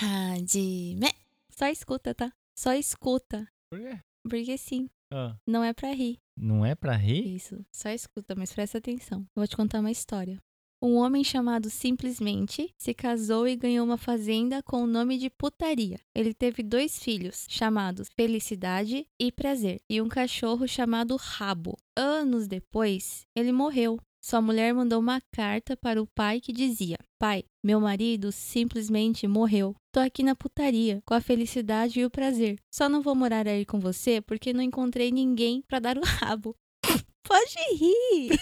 Hajime. Só escuta, tá? Só escuta. Por quê? Porque sim, Ah, não é pra rir. não é pra rir? Isso, só escuta, mas presta atenção. Eu vou te contar uma história. Um homem chamado Simplesmente se casou e ganhou uma fazenda com o nome de Putaria. Ele teve dois filhos, chamados Felicidade e Prazer, e um cachorro chamado Rabo. Anos depois, ele morreu. Sua mulher mandou uma carta para o pai que dizia: Pai, meu marido simplesmente morreu. Tô aqui na putaria, com a felicidade e o prazer. Só não vou morar aí com você porque não encontrei ninguém para dar o rabo. Pode rir.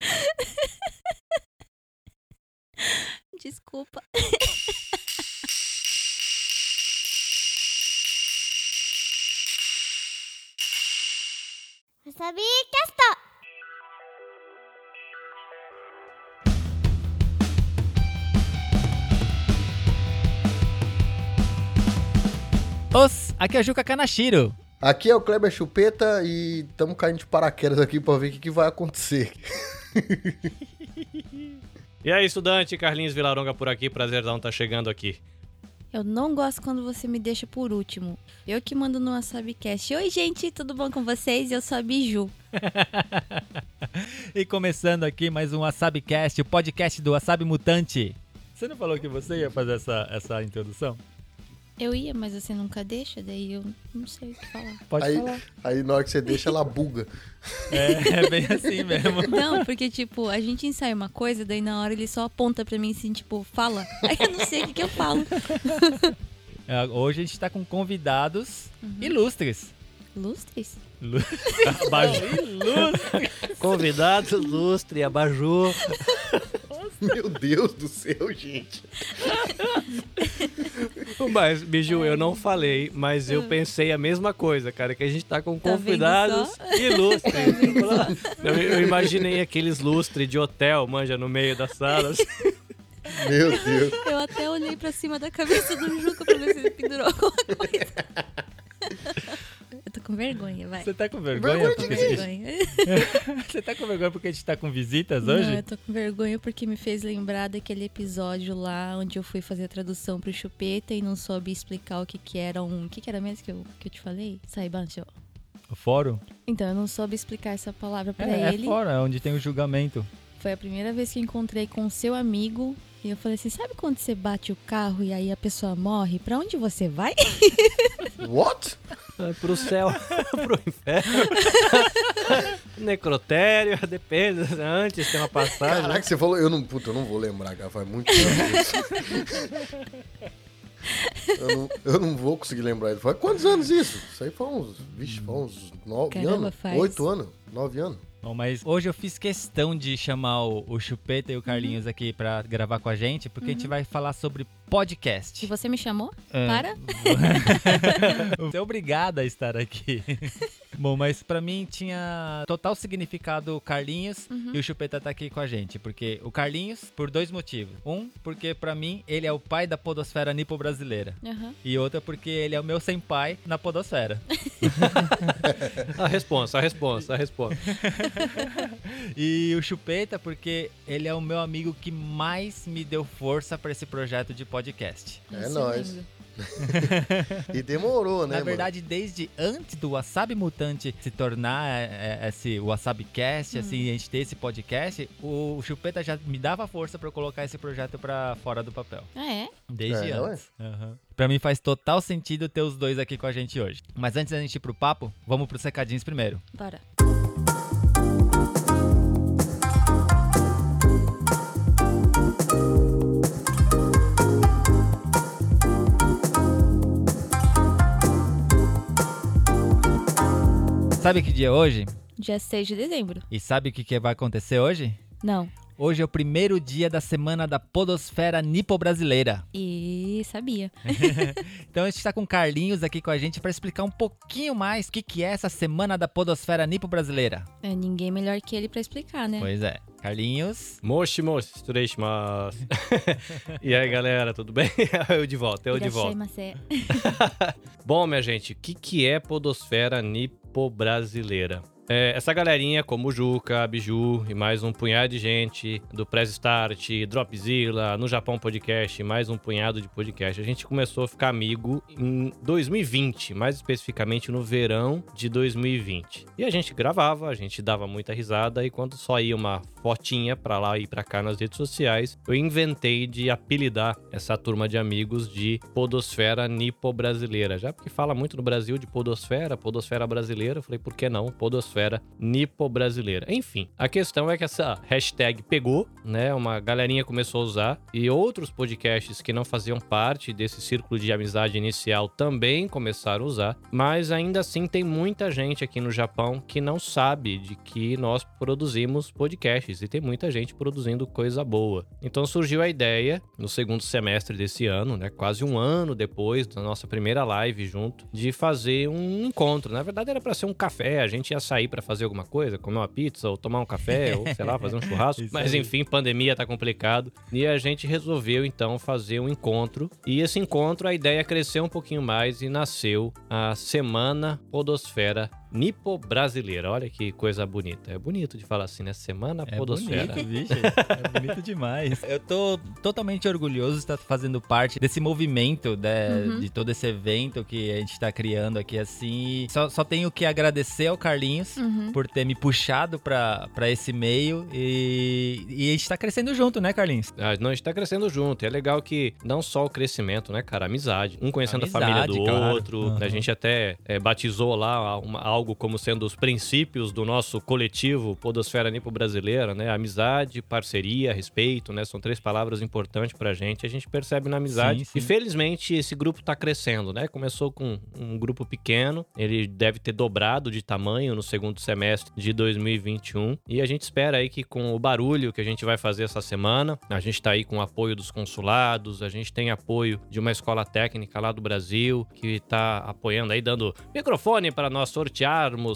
Desculpa. Wasabi Cast! Os, aqui é o Juca Kanashiro. Aqui é o Kleber Chupeta e estamos caindo de paraquedas aqui pra ver o que, que vai acontecer. E aí, estudante, Carlinhos Vilaronga por aqui, prazerzão tá chegando aqui. Eu não gosto quando você me deixa por último. Eu que mando no WasabiCast. Oi, gente, tudo bom com vocês? Eu sou a Biju. E começando aqui mais um WasabiCast, o podcast do Wasabi Mutante. Você não falou que você ia fazer essa, essa introdução? Eu ia, mas você nunca deixa, daí eu não sei o que falar. Pode Aí, falar. aí na hora que você deixa, ela buga. É, é bem assim mesmo. Não, porque, tipo, a gente ensaia uma coisa, daí na hora ele só aponta pra mim assim, tipo, fala. Aí eu não sei o que, que eu falo. É, Hoje a gente tá com convidados ilustres. Lustres? Lu- Abajur ilustre. Convidado, lustre, abajur. Meu Deus do céu, gente. Mas, Biju, eu não falei, mas eu pensei a mesma coisa, cara, que a gente tá com Tá convidados ilustres. eu, eu imaginei aqueles lustres de hotel, manja, no meio das salas. Meu Deus. Eu até olhei pra cima da cabeça do Juca pra ver se ele pendurou alguma coisa. Eu tô com vergonha, vai. Você tá com vergonha? Vergonha Tô com Porque... vergonha. Você tá com vergonha porque a gente tá com visitas hoje? Não, eu tô com vergonha porque me fez lembrar daquele episódio lá onde eu fui fazer a tradução pro Chupeta e não soube explicar o que que era um... O que que era mesmo que eu, que eu te falei? Saibancho. O fórum? Então, eu não soube explicar essa palavra pra É, é ele. fórum, é onde tem o julgamento. Foi a primeira vez que eu encontrei com o seu amigo. E eu falei assim, sabe quando você bate o carro e aí a pessoa morre? Pra onde você vai? What? Pro céu, pro inferno. Necrotério, depende. Antes tem uma passagem. Caraca, você falou. Eu não, puta, eu não vou lembrar, cara. Faz muito tempo isso. Eu não, eu não vou conseguir lembrar. Faz quantos anos isso? Isso aí foi uns. Vixe, foi uns nove Caramba, anos? faz. Oito anos? Nove anos? Bom, mas hoje eu fiz questão de chamar o, o Chupeta e o Carlinhos Uhum. aqui pra gravar com a gente, porque a gente vai falar sobre podcast. E você me chamou? É. Para? Você é obrigada a estar aqui. Bom, mas pra mim tinha total significado o Carlinhos Uhum. e o Chupeta tá aqui com a gente, porque o Carlinhos por dois motivos. Um, porque pra mim ele é o pai da podosfera nipo brasileira. Aham. E outra porque ele é o meu senpai na podosfera. A resposta, a resposta, a resposta. E o Chupeta porque ele é o meu amigo que mais me deu força pra esse projeto de podcast. É Isso eu nóis. E demorou, né? Na mano? verdade, desde antes do Wasabi Mutante se tornar é, é, esse Wasabi Cast, Hum. assim, a gente ter esse podcast, o Chupeta já me dava força pra eu colocar esse projeto pra fora do papel. Ah, é? Desde É, antes. Aham. Pra mim faz total sentido ter os dois aqui com a gente hoje. Mas antes da gente ir pro papo, vamos pros recadinhos primeiro. Bora. Sabe que dia é hoje? Dia 6 de dezembro. E sabe o que, que vai acontecer hoje? Não. Hoje é o primeiro dia da semana da Podosfera Nipo-Brasileira. E sabia. Então a gente tá com o Carlinhos aqui com a gente para explicar um pouquinho mais o que, que é essa semana da Podosfera Nipo-Brasileira. É ninguém melhor que ele pra explicar, né? Pois é. Carlinhos. Moshi, moshi, shimasu. E aí, galera, tudo bem? Eu de volta, eu de volta. Bom, minha gente, o que, que é podosfera nipo-brasileira? É, essa galerinha, como o Juca, Biju e mais um punhado de gente do Press Start, Dropzilla, no Japão Podcast, mais um punhado de podcast. A gente começou a ficar amigo em 2020, mais especificamente no verão de 2020. E a gente gravava, a gente dava muita risada e quando só ia uma fotinha pra lá e pra cá nas redes sociais, eu inventei de apelidar essa turma de amigos de Podosfera Nipo-Brasileira. Já porque fala muito no Brasil de Podosfera, Podosfera Brasileira, eu falei, por que não? Podosfera Nipo-Brasileira. Enfim, a questão é que essa hashtag pegou, né? Uma galerinha começou a usar e outros podcasts que não faziam parte desse círculo de amizade inicial também começaram a usar, mas ainda assim tem muita gente aqui no Japão que não sabe de que nós produzimos podcasts e tem muita gente produzindo coisa boa. Então surgiu a ideia no segundo semestre desse ano, né, quase um ano depois da nossa primeira live junto, de fazer um encontro. Na verdade era para ser um café, a gente ia sair para fazer alguma coisa, comer uma pizza ou tomar um café ou sei lá, fazer um churrasco, mas enfim, pandemia tá complicado. E a gente resolveu então fazer um encontro. E esse encontro a ideia cresceu um pouquinho mais e nasceu a Semana Podosfera Nipo Brasileira. Olha que coisa bonita. É bonito de falar assim, né? Semana É Podosfera. bonito, bicho. É bonito demais. Eu tô totalmente orgulhoso de estar fazendo parte desse movimento, né, Uhum. de todo esse evento que a gente tá criando aqui, assim. Só, só tenho que agradecer ao Carlinhos Uhum. por ter me puxado pra, pra esse meio e, e a gente tá crescendo junto, né, Carlinhos? Ah, não, a gente tá crescendo junto. E é legal que não só o crescimento, né, cara? Amizade. Um conhecendo Amizade, a família do claro. outro. Uhum. A gente até é, batizou lá uma- algo como sendo os princípios do nosso coletivo Podosfera Nipo Brasileira, né? Amizade, parceria, respeito, né? São três palavras importantes pra gente. A gente percebe na amizade. Sim, sim. E felizmente esse grupo tá crescendo, né? Começou com um grupo pequeno. Ele deve ter dobrado de tamanho no segundo semestre de 2021. E a gente espera aí que com o barulho que a gente vai fazer essa semana, a gente tá aí com o apoio dos consulados, a gente tem apoio de uma escola técnica lá do Brasil, que tá apoiando aí, dando microfone para nós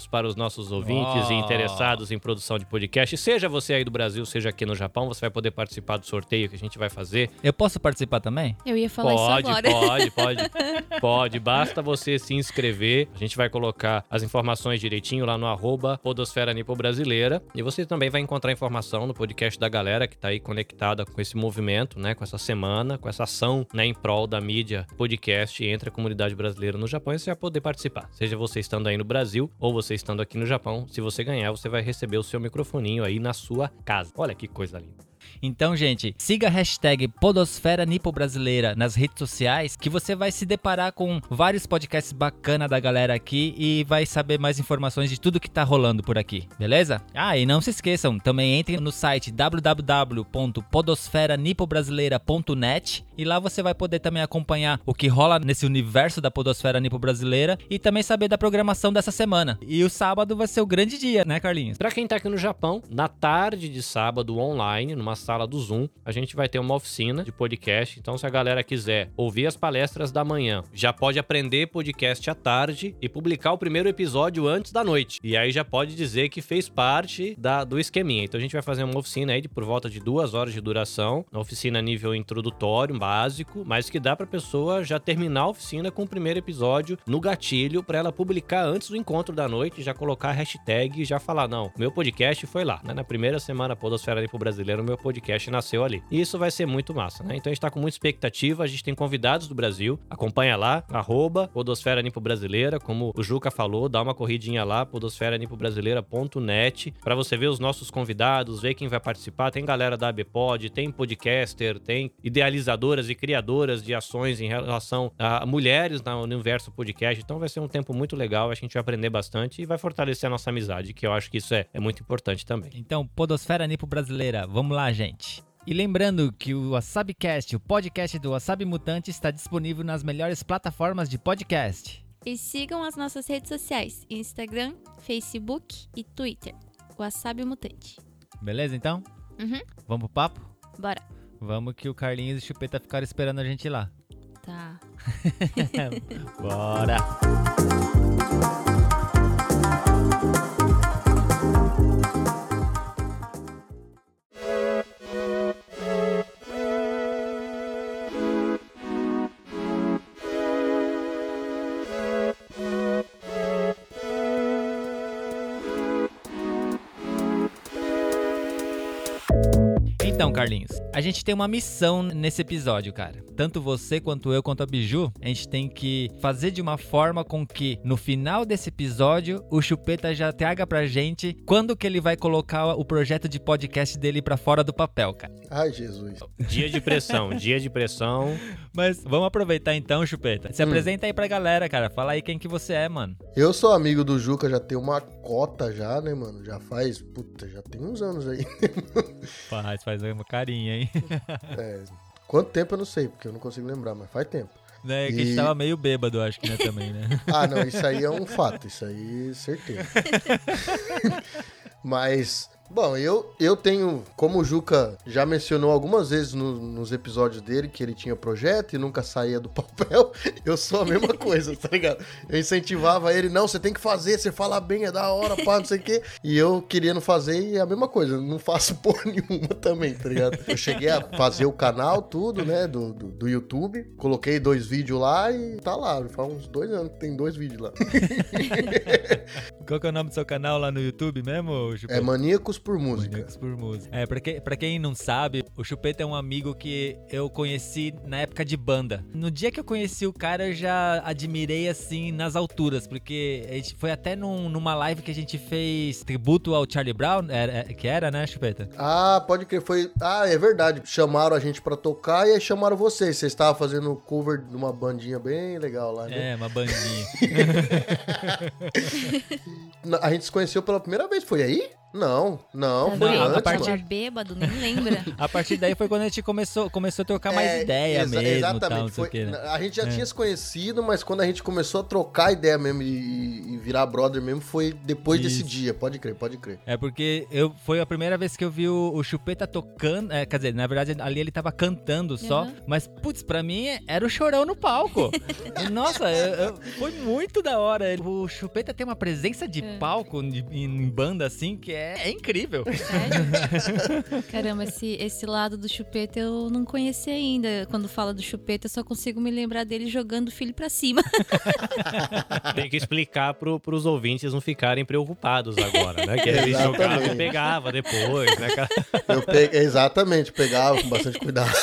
para os nossos ouvintes Oh. e interessados em produção de podcast. Seja você aí do Brasil, seja aqui no Japão, você vai poder participar do sorteio que a gente vai fazer. Eu posso participar também? Eu ia falar Pode, isso agora. pode, pode. Pode, basta você se inscrever. A gente vai colocar as informações direitinho lá no arroba Podosfera Nipo Brasileira. E você também vai encontrar informação no podcast da galera que tá aí conectada com esse movimento, né? Com essa semana, com essa ação, né? Em prol da mídia podcast entre a comunidade brasileira no Japão. E você vai poder participar. Seja você estando aí no Brasil ou você estando aqui no Japão. Se você ganhar, você vai receber o seu microfoninho aí na sua casa. Olha que coisa linda. Então, gente, siga a hashtag Podosfera Nipo Brasileira nas redes sociais, que você vai se deparar com vários podcasts bacana da galera aqui e vai saber mais informações de tudo que tá rolando por aqui, beleza? Ah, e não se esqueçam, também entrem no site www.podosferanipobrasileira.net e lá você vai poder também acompanhar o que rola nesse universo da Podosfera Nipo Brasileira e também saber da programação dessa semana. E o sábado vai ser o grande dia, né, Carlinhos? Pra quem tá aqui no Japão, na tarde de sábado online, numa sala do Zoom, a gente vai ter uma oficina de podcast. Então, se a galera quiser ouvir as palestras da manhã, já pode aprender podcast à tarde e publicar o primeiro episódio antes da noite. E aí já pode dizer que fez parte da, do esqueminha. Então, a gente vai fazer uma oficina aí de por volta de duas horas de duração, uma oficina nível introdutório, básico, mas que dá pra pessoa já terminar a oficina com o primeiro episódio no gatilho pra ela publicar antes do encontro da noite, já colocar a hashtag e já falar: não, meu podcast foi lá, né? Na primeira semana Podosfera Limpo Brasileiro, meu podcast nasceu ali. E isso vai ser muito massa, né? Então a gente tá com muita expectativa, a gente tem convidados do Brasil, acompanha lá, arroba Podosfera Limpo Brasileira, como o Juca falou, dá uma corridinha lá, podosferanipobrasileira.net, pra você ver os nossos convidados, ver quem vai participar. Tem galera da ABPod, tem podcaster, tem idealizadoras e criadoras de ações em relação a mulheres no universo podcast. Então vai ser um tempo muito legal, a gente vai aprender bastante e vai fortalecer a nossa amizade, que eu acho que isso é, é muito importante também. Então, Podosfera Nipo Brasileira, vamos lá, gente. E lembrando que o WasabiCast, o podcast do Wasabi Mutante, está disponível nas melhores plataformas de podcast. E sigam as nossas redes sociais: Instagram, Facebook e Twitter. Wasabi Mutante. Beleza, então? Uhum. Vamos pro papo? Bora. Vamos que o Carlinhos e o Chupeta ficaram esperando a gente lá. Tá. Bora! Então, Carlinhos, a gente tem uma missão nesse episódio, cara. Tanto você quanto eu quanto a Biju, a gente tem que fazer de uma forma com que no final desse episódio o Chupeta já traga pra gente quando que ele vai colocar o projeto de podcast dele pra fora do papel, cara. Ai, Jesus. Dia de pressão, dia de pressão. Mas vamos aproveitar então, Chupeta. Se Hum. apresenta aí pra galera, cara. Fala aí quem que você é, mano. Eu sou amigo do Juca, já tem uma cota já, né, mano? Já faz, puta, já tem uns anos aí. Faz, faz uma carinha, hein? É, quanto tempo eu não sei, porque eu não consigo lembrar, mas faz tempo. né? Que a gente E- tava meio bêbado, acho que, né, também, né? Ah, não, isso aí é um fato, isso aí, certeza. Mas, bom, eu, eu tenho, como o Juca já mencionou algumas vezes no- nos episódios dele, que ele tinha projeto e nunca saía do papel, eu sou a mesma coisa, tá ligado? Eu incentivava ele, não, você tem que fazer, você fala bem, é da hora, pá, não sei o quê. E eu querendo fazer e é a mesma coisa, não faço porra nenhuma também, tá ligado? Eu cheguei a fazer o canal, tudo, né, do, do, do YouTube, coloquei dois vídeos lá e tá lá, faz uns dois anos que tem dois vídeos lá. Qual que é o nome do seu canal lá no YouTube mesmo, Chupeta? É Maníacos por Música. Maníacos por música. É, pra, que, pra quem não sabe, o Chupeta é um amigo que eu conheci na época de banda. No dia que eu conheci o cara, eu já admirei assim nas alturas, porque a gente foi até num- numa live que a gente fez tributo ao Charlie Brown, era- é, que era, né, Chupeta? Ah, pode crer, foi. Ah, é verdade. Chamaram a gente pra tocar e aí chamaram vocês. Vocês estavam fazendo cover de uma bandinha bem legal lá, né? É, uma bandinha. A gente se conheceu pela primeira vez, foi aí? Não, não, Tá foi vendo? a antes, partir- Tava bêbado, nem lembra. A partir daí foi quando a gente começou, começou a trocar mais É, ideia exa- mesmo, Exatamente. tal, foi- que, né? A gente já É. tinha se conhecido, mas quando a gente começou a trocar ideia mesmo e, e virar brother mesmo, foi depois desse Isso. dia. Pode crer, pode crer. É porque eu foi a primeira vez que eu vi o, o Chupeta tocando. é, quer dizer, na verdade, ali ele tava cantando só. Uhum. Mas, putz, pra mim era o chorão no palco. Nossa, eu- eu- foi muito da hora. O Chupeta tem uma presença de É. palco em, em banda assim que é, é incrível. Sério? Caramba, esse, esse lado do chupeta eu não conheci ainda. Quando fala do chupeta, eu só consigo me lembrar dele jogando o filho pra cima. Tem que explicar pro, pros ouvintes não ficarem preocupados agora, né? Que ele jogava e pegava depois, né? cara? Eu peguei, exatamente, pegava com bastante cuidado.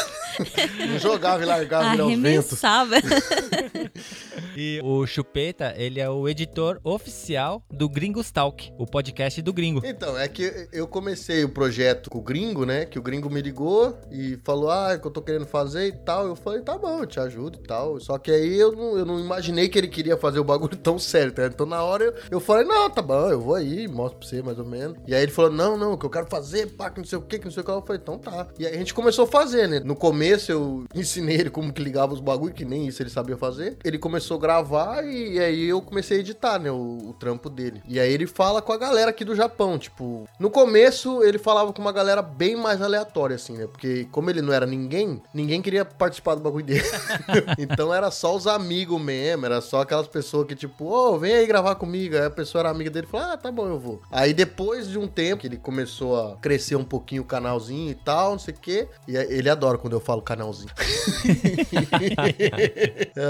Não jogava e largava. Arremessava. E o Chupeta, ele é o editor oficial do Gringos Talk, o podcast do Gringo. Então, é que eu comecei o projeto com o gringo, né? Que o gringo me ligou e falou, ah, que eu tô querendo fazer e tal. Eu falei, tá bom, eu te ajudo e tal. Só que aí eu não, eu não imaginei que ele queria fazer o bagulho tão sério, tá? Então na hora eu, eu falei, não, tá bom, eu vou aí, mostro pra você mais ou menos. E aí ele falou, não, não, que eu quero fazer, pá, que não sei o que, que não sei o que. Eu falei, então tá. E aí a gente começou a fazer, né? No começo eu ensinei ele como que ligava os bagulho, que nem isso ele sabia fazer. Ele começou a gravar e aí eu comecei a editar, né? O, o trampo dele. E aí ele fala com a galera aqui do Japão, tipo... No começo ele falava com uma galera bem mais aleatória, assim, né? Porque como ele não era ninguém, ninguém queria participar do bagulho dele. então era só os amigos mesmo, era só aquelas pessoas que tipo, ô, vem aí gravar comigo. Aí a pessoa era amiga dele e falou, ah, tá bom, eu vou. Aí depois de um tempo que ele começou a crescer um pouquinho o canalzinho e tal, não sei o quê. E ele adora quando eu falo canalzinho.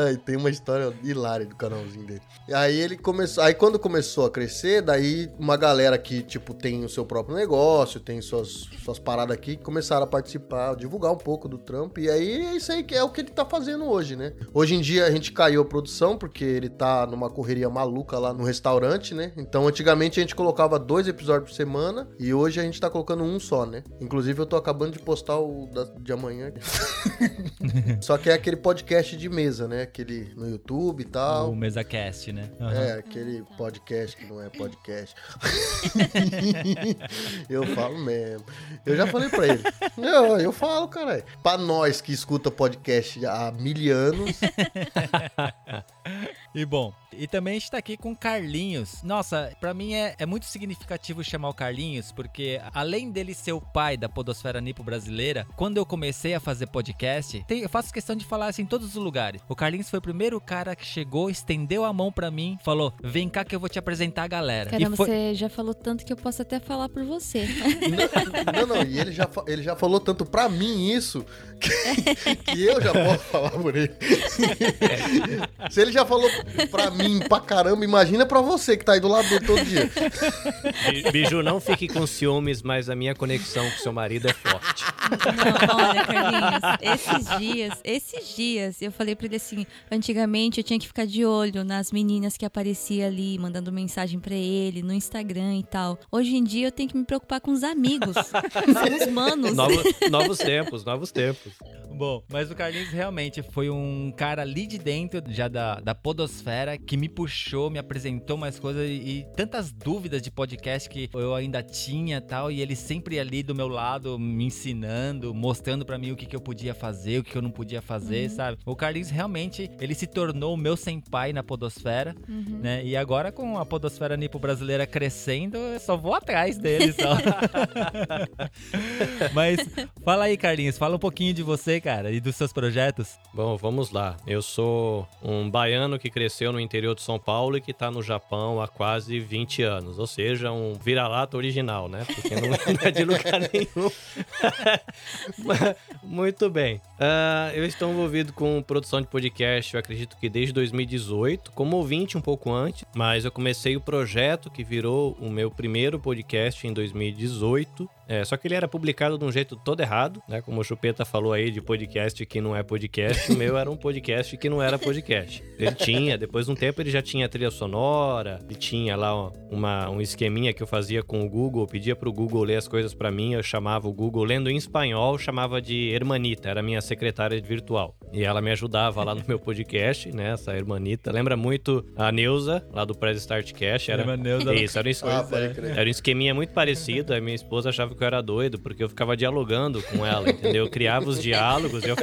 Ai, tem uma história hilária do canalzinho dele. Aí ele começou. Aí quando começou a crescer, daí uma galera que, tipo, tem o seu próprio negócio, tem suas, suas paradas aqui, começaram a participar, divulgar um pouco do trampo. E aí é isso aí que é o que ele tá fazendo hoje, né? Hoje em dia a gente caiu a produção, porque ele tá numa correria maluca lá no restaurante, né? Então antigamente a gente colocava dois episódios por semana e hoje a gente tá colocando um só, né? Inclusive eu tô acabando de postar o da- de amanhã. Só que é aquele podcast de mesa, né? Aquele no YouTube e tal. O MesaCast, né? Aham. É, aquele podcast que não é podcast. eu falo mesmo. Eu já falei pra ele. Eu, eu falo, caralho. Pra nós que escuta podcast há mil anos, E bom, e também a gente tá aqui com o Carlinhos. Nossa, pra mim é, é muito significativo chamar o Carlinhos, porque além dele ser o pai da podosfera nipo brasileira, quando eu comecei a fazer podcast, tem- eu faço questão de falar assim em todos os lugares. O Carlinhos foi o primeiro cara que chegou, estendeu a mão pra mim, falou: Vem cá que eu vou te apresentar a galera. Caramba, e foi... você já falou tanto que eu posso até falar por você. Não, não, e ele já, ele já falou tanto pra mim isso que, que eu já posso falar por ele. Se ele já falou pra mim pra caramba, imagina pra você que tá aí do lado dele todo dia. Bi- Biju, não fique com ciúmes, mas a minha conexão com seu marido é forte. Não, olha, Carlinhos, esses dias, esses dias, eu falei pra ele assim, antigamente eu tinha que ficar de olho nas meninas que aparecia ali, mandando mensagem pra ele, no Instagram e tal. Hoje em dia eu tenho que me preocupar com os amigos, com os manos. Novo- novos tempos, novos tempos. Bom, mas o Carlinhos realmente foi um cara ali de dentro, já da, da podosfera, que me puxou, me apresentou mais coisas e, e tantas dúvidas de podcast que eu ainda tinha tal, e ele sempre ali do meu lado, me ensinando, mostrando pra mim o que, que eu podia fazer, o que, eu não podia fazer, sabe? O Carlinhos realmente, ele se tornou o meu senpai na podosfera, Uhum. né? E agora com a podosfera nipo brasileira crescendo, eu só vou atrás dele só. Mas fala aí, Carlinhos, fala um pouquinho de você, cara, e dos seus projetos. Bom, vamos lá. Eu sou um baiano que cresceu no interior de São Paulo e que tá no Japão há quase 20 anos. Ou seja, um vira-lata original, né? Porque não é de lugar nenhum. Muito bem. Ah, eu estou envolvido com produção de podcast, eu acredito que desde 2018, como ouvinte um pouco antes, mas eu comecei o projeto que virou o meu primeiro podcast em 2018. É, só que ele era publicado de um jeito todo errado, né? Como o Chupeta falou aí de podcast que não é podcast, o meu era um podcast que não era podcast. Ele tinha, depois de um tempo ele já tinha trilha sonora, ele tinha lá uma, um esqueminha que eu fazia com o Google, pedia pro Google ler as coisas pra mim, eu chamava o Google, lendo em espanhol, chamava de Hermanita, era minha secretária virtual. E ela me ajudava lá no meu podcast, né? Essa Hermanita. Lembra muito a Neuza, lá do Press Start Cash. Era... Lembra a Neuza? Isso, era um Ah, era um esqueminha muito parecido. A minha esposa achava que eu era doido, porque eu ficava dialogando com ela, entendeu? Eu criava os diálogos, eu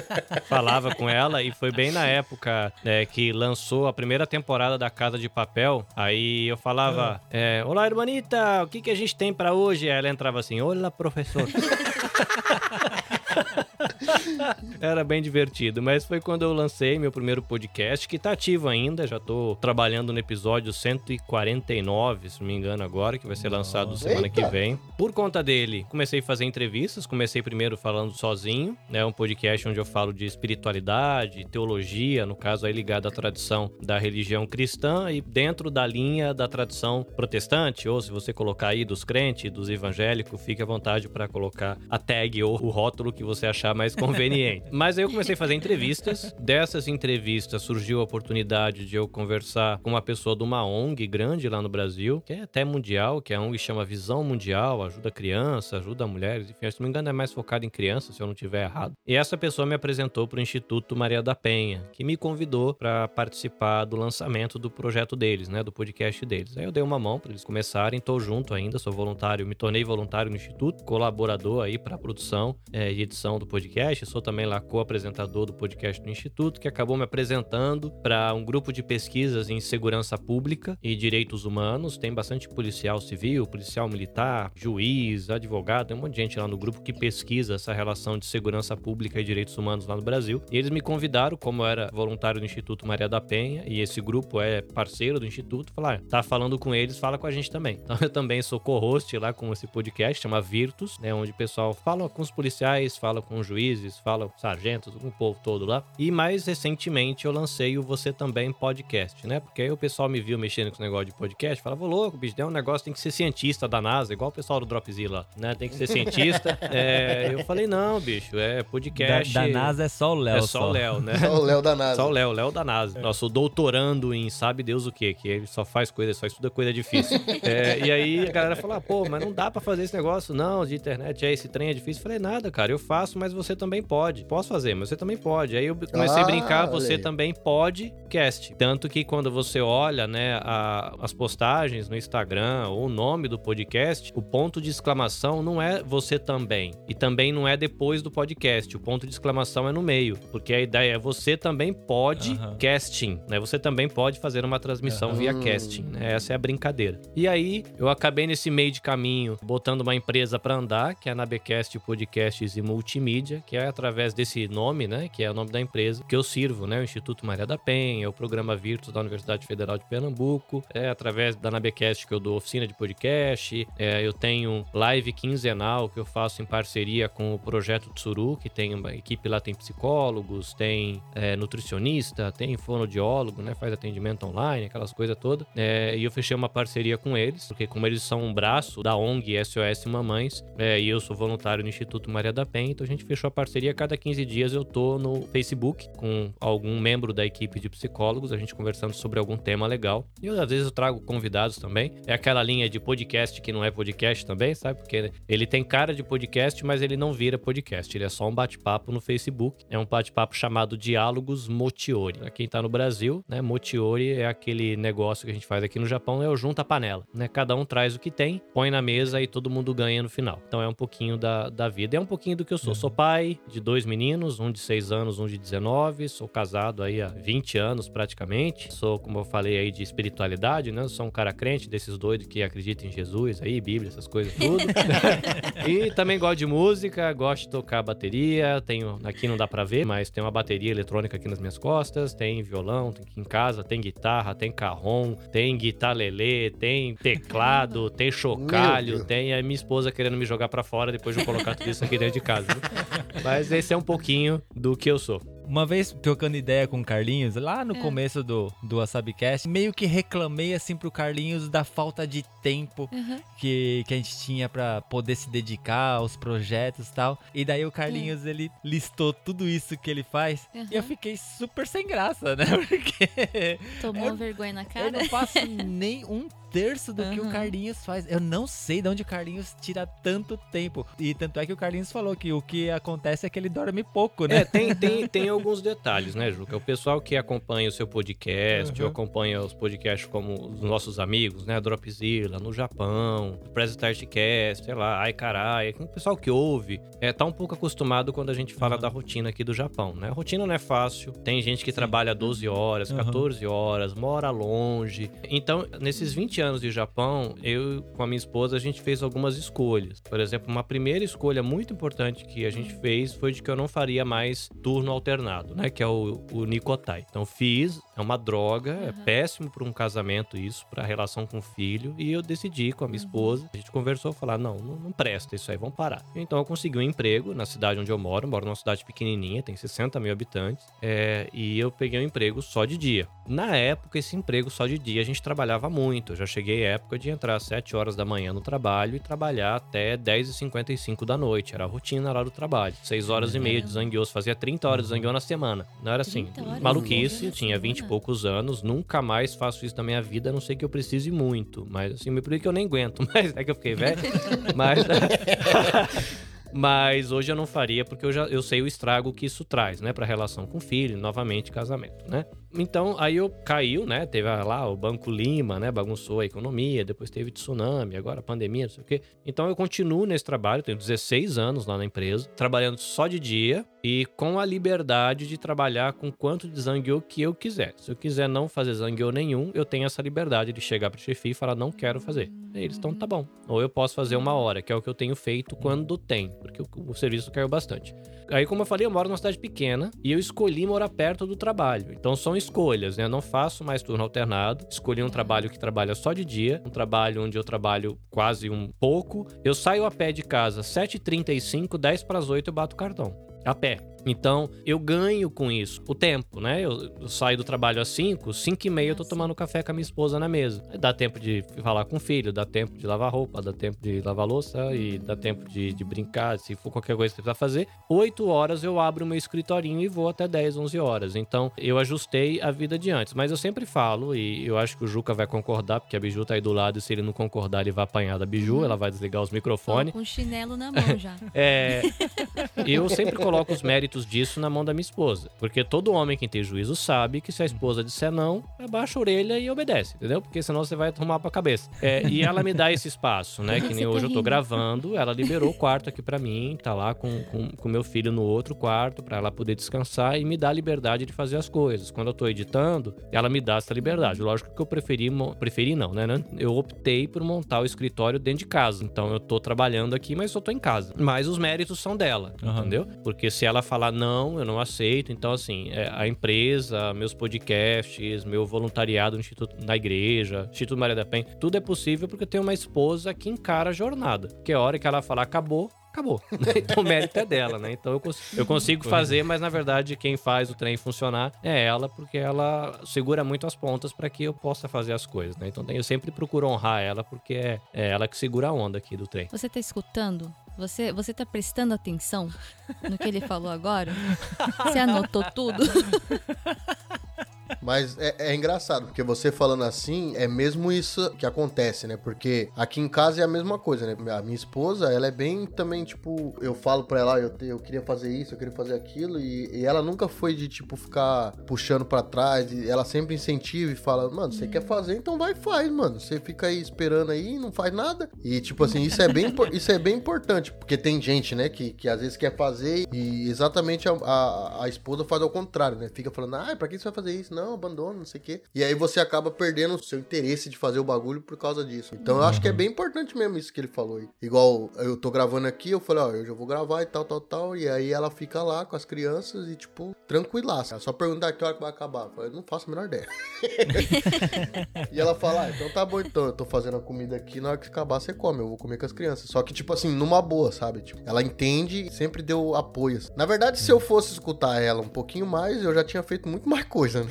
falava com ela, e foi bem na época né, que lançou a primeira temporada da Casa de Papel. Aí eu falava: é, Olá, irmanita, o que, que a gente tem pra hoje? Aí ela entrava assim: Olá, professor. Era bem divertido, mas foi quando eu lancei meu primeiro podcast, que tá ativo ainda, já tô trabalhando no episódio 149, se não me engano agora, que vai ser lançado semana que Eita! vem. Por conta dele, comecei a fazer entrevistas, comecei primeiro falando sozinho, né, um podcast onde eu falo de espiritualidade, teologia, no caso aí ligado à tradição da religião cristã e dentro da linha da tradição protestante, ou se você colocar aí dos crentes, dos evangélicos, fique à vontade para colocar a tag ou o rótulo que você achar mais conveniente. Mas aí eu comecei a fazer entrevistas. Dessas entrevistas surgiu a oportunidade de eu conversar com uma pessoa de uma ONG grande lá no Brasil, que é até mundial, que é a ONG chama Visão Mundial, ajuda crianças, ajuda mulheres, enfim, se não me engano é mais focado em crianças, se eu não tiver errado. E essa pessoa me apresentou para o Instituto Maria da Penha, que me convidou para participar do lançamento do projeto deles, né, do podcast deles. Aí eu dei uma mão para eles começarem, tô junto ainda, sou voluntário, me tornei voluntário no Instituto, colaborador aí para a produção é, e edição do podcast. Sou também lá co-apresentador do podcast do Instituto, que acabou me apresentando para um grupo de pesquisas em segurança pública e direitos humanos. Tem bastante policial civil, policial militar, juiz, advogado, tem um monte de gente lá no grupo que pesquisa essa relação de segurança pública e direitos humanos lá no Brasil. E eles me convidaram, como eu era voluntário do Instituto Maria da Penha, e esse grupo é parceiro do Instituto, falaram, ah, tá falando com eles, fala com a gente também. Então eu também sou co-host lá com esse podcast, chama Virtus, né, onde o pessoal fala com os policiais, fala com os juízes, fala com sargentos, com o povo todo lá. E mais recentemente eu lancei o Você Também Podcast, né? Porque aí o pessoal me viu mexendo com esse negócio de podcast, falava, "Ô, louco, bicho, é um negócio, tem que ser cientista da NASA, igual o pessoal do Dropzilla, né? Tem que ser cientista. É, eu falei, não, bicho, é Da, podcast... da NASA é só o Léo. É só o Léo, né? Só o Léo da NASA. Só o Léo, Léo da NASA. Nosso doutorando em sabe Deus o quê? Que ele só faz coisa, só estuda coisa difícil. É, e aí a galera falou, ah, pô, mas não dá pra fazer esse negócio, não, de internet, é, esse trem é difícil. Eu falei, nada, cara, eu faço, mas você também pode. Posso fazer, mas você também pode. Aí eu comecei Ah, a brincar, você também pode cast. Tanto que quando você olha, né, a- as postagens no Instagram ou o nome do podcast, o ponto de exclamação não é você também. E também não é depois do podcast. O ponto de exclamação é no meio. Porque a ideia é você também pode casting, né? Você também pode fazer uma transmissão via casting, né? Essa é a brincadeira. E aí, eu acabei nesse meio de caminho botando uma empresa pra andar, que é a Nabecast Podcasts e Multimídia, que é através desse nome, né, que é o nome da empresa, que eu sirvo, né, o Instituto Maria da Penha, o programa Virtus da Universidade Federal de Pernambuco, é através da Nabecast que eu dou oficina de podcast, é, eu tenho live quinzenal que eu faço em parceria com o Projeto Tsuru, que tem uma equipe lá, tem psicólogos, tem é, nutricionista, tem fonoaudiólogo, né, faz atendimento online, aquelas coisas todas, é, e eu fechei uma parceria com eles, porque como eles são um braço da ONG SOS Mamães, é, e eu sou voluntário no Instituto Maria da Penha, então a gente fechou a parceria, cada 15 dias eu tô no Facebook com algum membro da equipe de psicólogos, a gente conversando sobre algum tema legal. E eu, às vezes eu trago convidados também. É aquela linha de podcast que não é podcast também, sabe? Porque ele tem cara de podcast, mas ele não vira podcast. Ele é só um bate-papo no Facebook. É um bate-papo chamado Diálogos Motiori. Pra quem tá no Brasil, né? Motiori é aquele negócio que a gente faz aqui no Japão, é o junta panela, né? Cada um traz o que tem, põe na mesa e todo mundo ganha no final. Então é um pouquinho da, da vida. É um pouquinho do que eu sou. Sou pai de dois meninos, um de 6 anos, um de 19. Sou casado aí há 20 anos praticamente. Sou, como eu falei aí, de espiritualidade, né? Sou um cara crente desses doidos que acreditam em Jesus aí, Bíblia, essas coisas tudo. e também gosto de música, gosto de tocar bateria. Tenho, aqui não dá pra ver, mas tem uma bateria eletrônica aqui nas minhas costas. Tem violão, tem aqui em casa, tem guitarra, tem carrom, tem guitarra lelê, tem teclado, tem chocalho, tem a minha esposa querendo me jogar pra fora depois de eu colocar tudo isso aqui dentro de casa. Mas esse é um pouquinho do que eu sou. Uma vez trocando ideia com o Carlinhos, lá no É. começo do, do WasabiCast, meio que reclamei assim pro Carlinhos da falta de tempo Aham. que, que a gente tinha pra poder se dedicar aos projetos e tal. E daí o Carlinhos, ele listou tudo isso que ele faz. E eu fiquei super sem graça, né? Porque Tomou Eu- vergonha na eu cara? não faço nem um terço do que o. Carlinhos faz. Eu não sei de onde o Carlinhos tira tanto tempo. E tanto é que o Carlinhos falou que o que acontece é que ele dorme pouco, né? É, tem, tem, tem alguns detalhes, né, Juca? O pessoal que acompanha o seu podcast, Uhum. ou acompanha os podcasts como os nossos amigos, né? Dropzilla, no Japão, Press Startcast, sei lá, ai carai. O pessoal que ouve é, tá um pouco acostumado quando a gente fala Uhum. da rotina aqui do Japão, né? A rotina não é fácil. Tem gente que trabalha 12 horas, Uhum. 14 horas, mora longe. Então, nesses 20 anos de Japão, eu com a minha esposa, a gente fez algumas escolhas. Por exemplo, uma primeira escolha muito importante que a gente fez foi de que eu não faria mais turno alternado, né? Que é o, o Nikotai. Então, fiz, é uma droga, é Uhum. péssimo para um casamento isso, para relação com o filho. E eu decidi com a minha esposa, a gente conversou, falar, não, não, não presta isso aí, vamos parar. Então, eu consegui um emprego na cidade onde eu moro, moro numa cidade pequenininha, tem 60 mil habitantes, é, e eu peguei um emprego só de dia. Na época, esse emprego só de dia, a gente trabalhava muito. Eu já cheguei à época de entrar às 7 horas da manhã no trabalho e trabalhar até 10h55 da noite. Era a rotina lá do trabalho. 6 horas e meia de zangueô. Você fazia 30 horas de zanguô na semana. Não era assim. 30 horas Maluquice, tinha 20 e poucos anos. Nunca mais faço isso na minha vida, a não sei que eu precise muito. Mas assim, me que eu nem aguento. Mas é que eu fiquei velho. Mas. Mas hoje eu não faria porque eu já eu sei o estrago que isso traz, né, para relação com o filho, novamente casamento, né? Então, aí eu caiu, né? Teve lá o Banco Lima, né? Bagunçou a economia, depois teve tsunami, agora pandemia, não sei o quê. Então eu continuo nesse trabalho, tenho 16 anos lá na empresa, trabalhando só de dia e com a liberdade de trabalhar com quanto de zangueô que eu quiser. Se eu quiser não fazer zangueô nenhum, eu tenho essa liberdade de chegar pro chefe e falar, não quero fazer. E eles estão, tá bom. Ou eu posso fazer uma hora, que é o que eu tenho feito quando tem, porque o, o serviço caiu bastante. Aí, como eu falei, eu moro numa cidade pequena e eu escolhi morar perto do trabalho. Então são escolhas, né? Eu não faço mais turno alternado. Escolhi um trabalho que trabalha só de dia, um trabalho onde eu trabalho quase um pouco. Eu saio a pé de casa 7h35, 10 para as 8 eu bato cartão. A pé. Então, eu ganho com isso. O tempo, né? Eu, eu saio do trabalho às 5, 5 e meia eu tô tomando café com a minha esposa na mesa. Dá tempo de falar com o filho, dá tempo de lavar roupa, dá tempo de lavar louça e dá tempo de, de brincar, se for qualquer coisa que você precisar fazer. 8 horas eu abro o meu escritorinho e vou até 10, 11 horas. Então, eu ajustei a vida de antes. Mas eu sempre falo, e eu acho que o Juca vai concordar, porque a Biju tá aí do lado e se ele não concordar, ele vai apanhar da Biju, ela vai desligar os Tô microfones. com chinelo na mão já. É, eu sempre coloco os méritos méritos disso na mão da minha esposa. Porque todo homem que tem juízo sabe que se a esposa disser não, abaixa a orelha e obedece, entendeu? Porque senão você vai tomar pra cabeça. É, e ela me dá esse espaço, né? Que nem tá hoje eu tô gravando, ela liberou o quarto aqui pra mim, tá lá com, com, com meu filho no outro quarto, pra ela poder descansar e me dá a liberdade de fazer as coisas. Quando eu tô editando, ela me dá essa liberdade. Lógico que eu preferi, preferi não, né? Eu optei por montar o escritório dentro de casa. Então eu tô trabalhando aqui, mas eu tô em casa. Mas os méritos são dela, Aham. entendeu? Porque se ela falar não, eu não aceito. Então, assim, é, a empresa, meus podcasts, meu voluntariado no Instituto, na igreja, Instituto Maria da Penha, tudo é possível porque eu tenho uma esposa que encara a jornada. Que a hora que ela falar acabou, acabou. Então o mérito é dela, né? Então eu, cons- eu consigo fazer, mas na verdade quem faz o trem funcionar é ela, porque ela segura muito as pontas para que eu possa fazer as coisas, né? Então eu sempre procuro honrar ela, porque é, é ela que segura a onda aqui do trem. Você tá escutando? Você, você tá prestando atenção no que ele falou agora? Você anotou tudo? Mas é, é engraçado, porque você falando assim, é mesmo isso que acontece, né? Porque aqui em casa é a mesma coisa, né? A minha esposa, ela é bem também, tipo, eu falo pra ela, "Ah, eu, eu queria fazer isso, eu queria fazer aquilo, e, e ela nunca foi de, tipo, ficar puxando pra trás, e ela sempre incentiva e fala, mano, você quer fazer, então vai e faz, mano. Você fica aí esperando aí, não faz nada. E, tipo assim, isso é bem, isso é bem importante, porque tem gente, né, que, que às vezes quer fazer e exatamente a, a, a esposa faz ao contrário, né? Fica falando, ah, pra que você vai fazer isso? Não, abandona, não sei o quê. E aí você acaba perdendo o seu interesse de fazer o bagulho por causa disso. Então eu acho que é bem importante mesmo isso que ele falou aí. Igual eu tô gravando aqui, eu falei, ó, eu já vou gravar e tal, tal, tal. E aí ela fica lá com as crianças e, tipo, tranquilaça. É só perguntar que hora que vai acabar. Eu falei, não faço a menor ideia. e ela fala, ah, então tá bom, então. Eu tô fazendo a comida aqui, na hora que acabar você come. Eu vou comer com as crianças. Só que, tipo assim, numa boa, sabe? Tipo, ela entende e sempre deu apoio. Na verdade, se eu fosse escutar ela um pouquinho mais, eu já tinha feito muito mais coisa, né?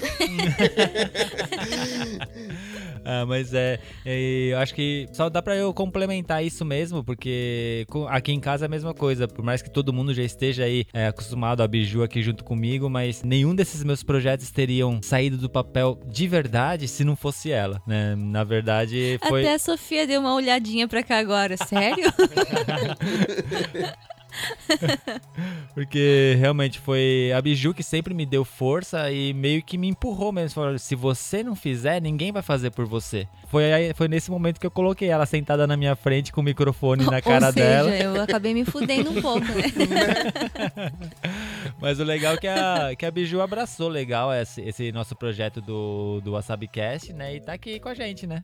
Ah, mas é, eu acho que só dá pra eu complementar isso mesmo, porque aqui em casa é a mesma coisa, por mais que todo mundo já esteja aí é, acostumado a Biju aqui junto comigo, mas nenhum desses meus projetos teriam saído do papel de verdade se não fosse ela, né? Na verdade, foi... Até a Sofia deu uma olhadinha pra cá agora. Sério? Porque realmente foi a Biju que sempre me deu força e meio que me empurrou mesmo. Falou, se você não fizer, ninguém vai fazer por você. Foi, aí, foi nesse momento que eu coloquei ela sentada na minha frente com o microfone na cara Ou seja, dela. eu acabei me fudendo um pouco, né? Mas o legal é que a, que a Biju abraçou legal esse, esse nosso projeto do, do WasabiCast, né? E tá aqui com a gente, né?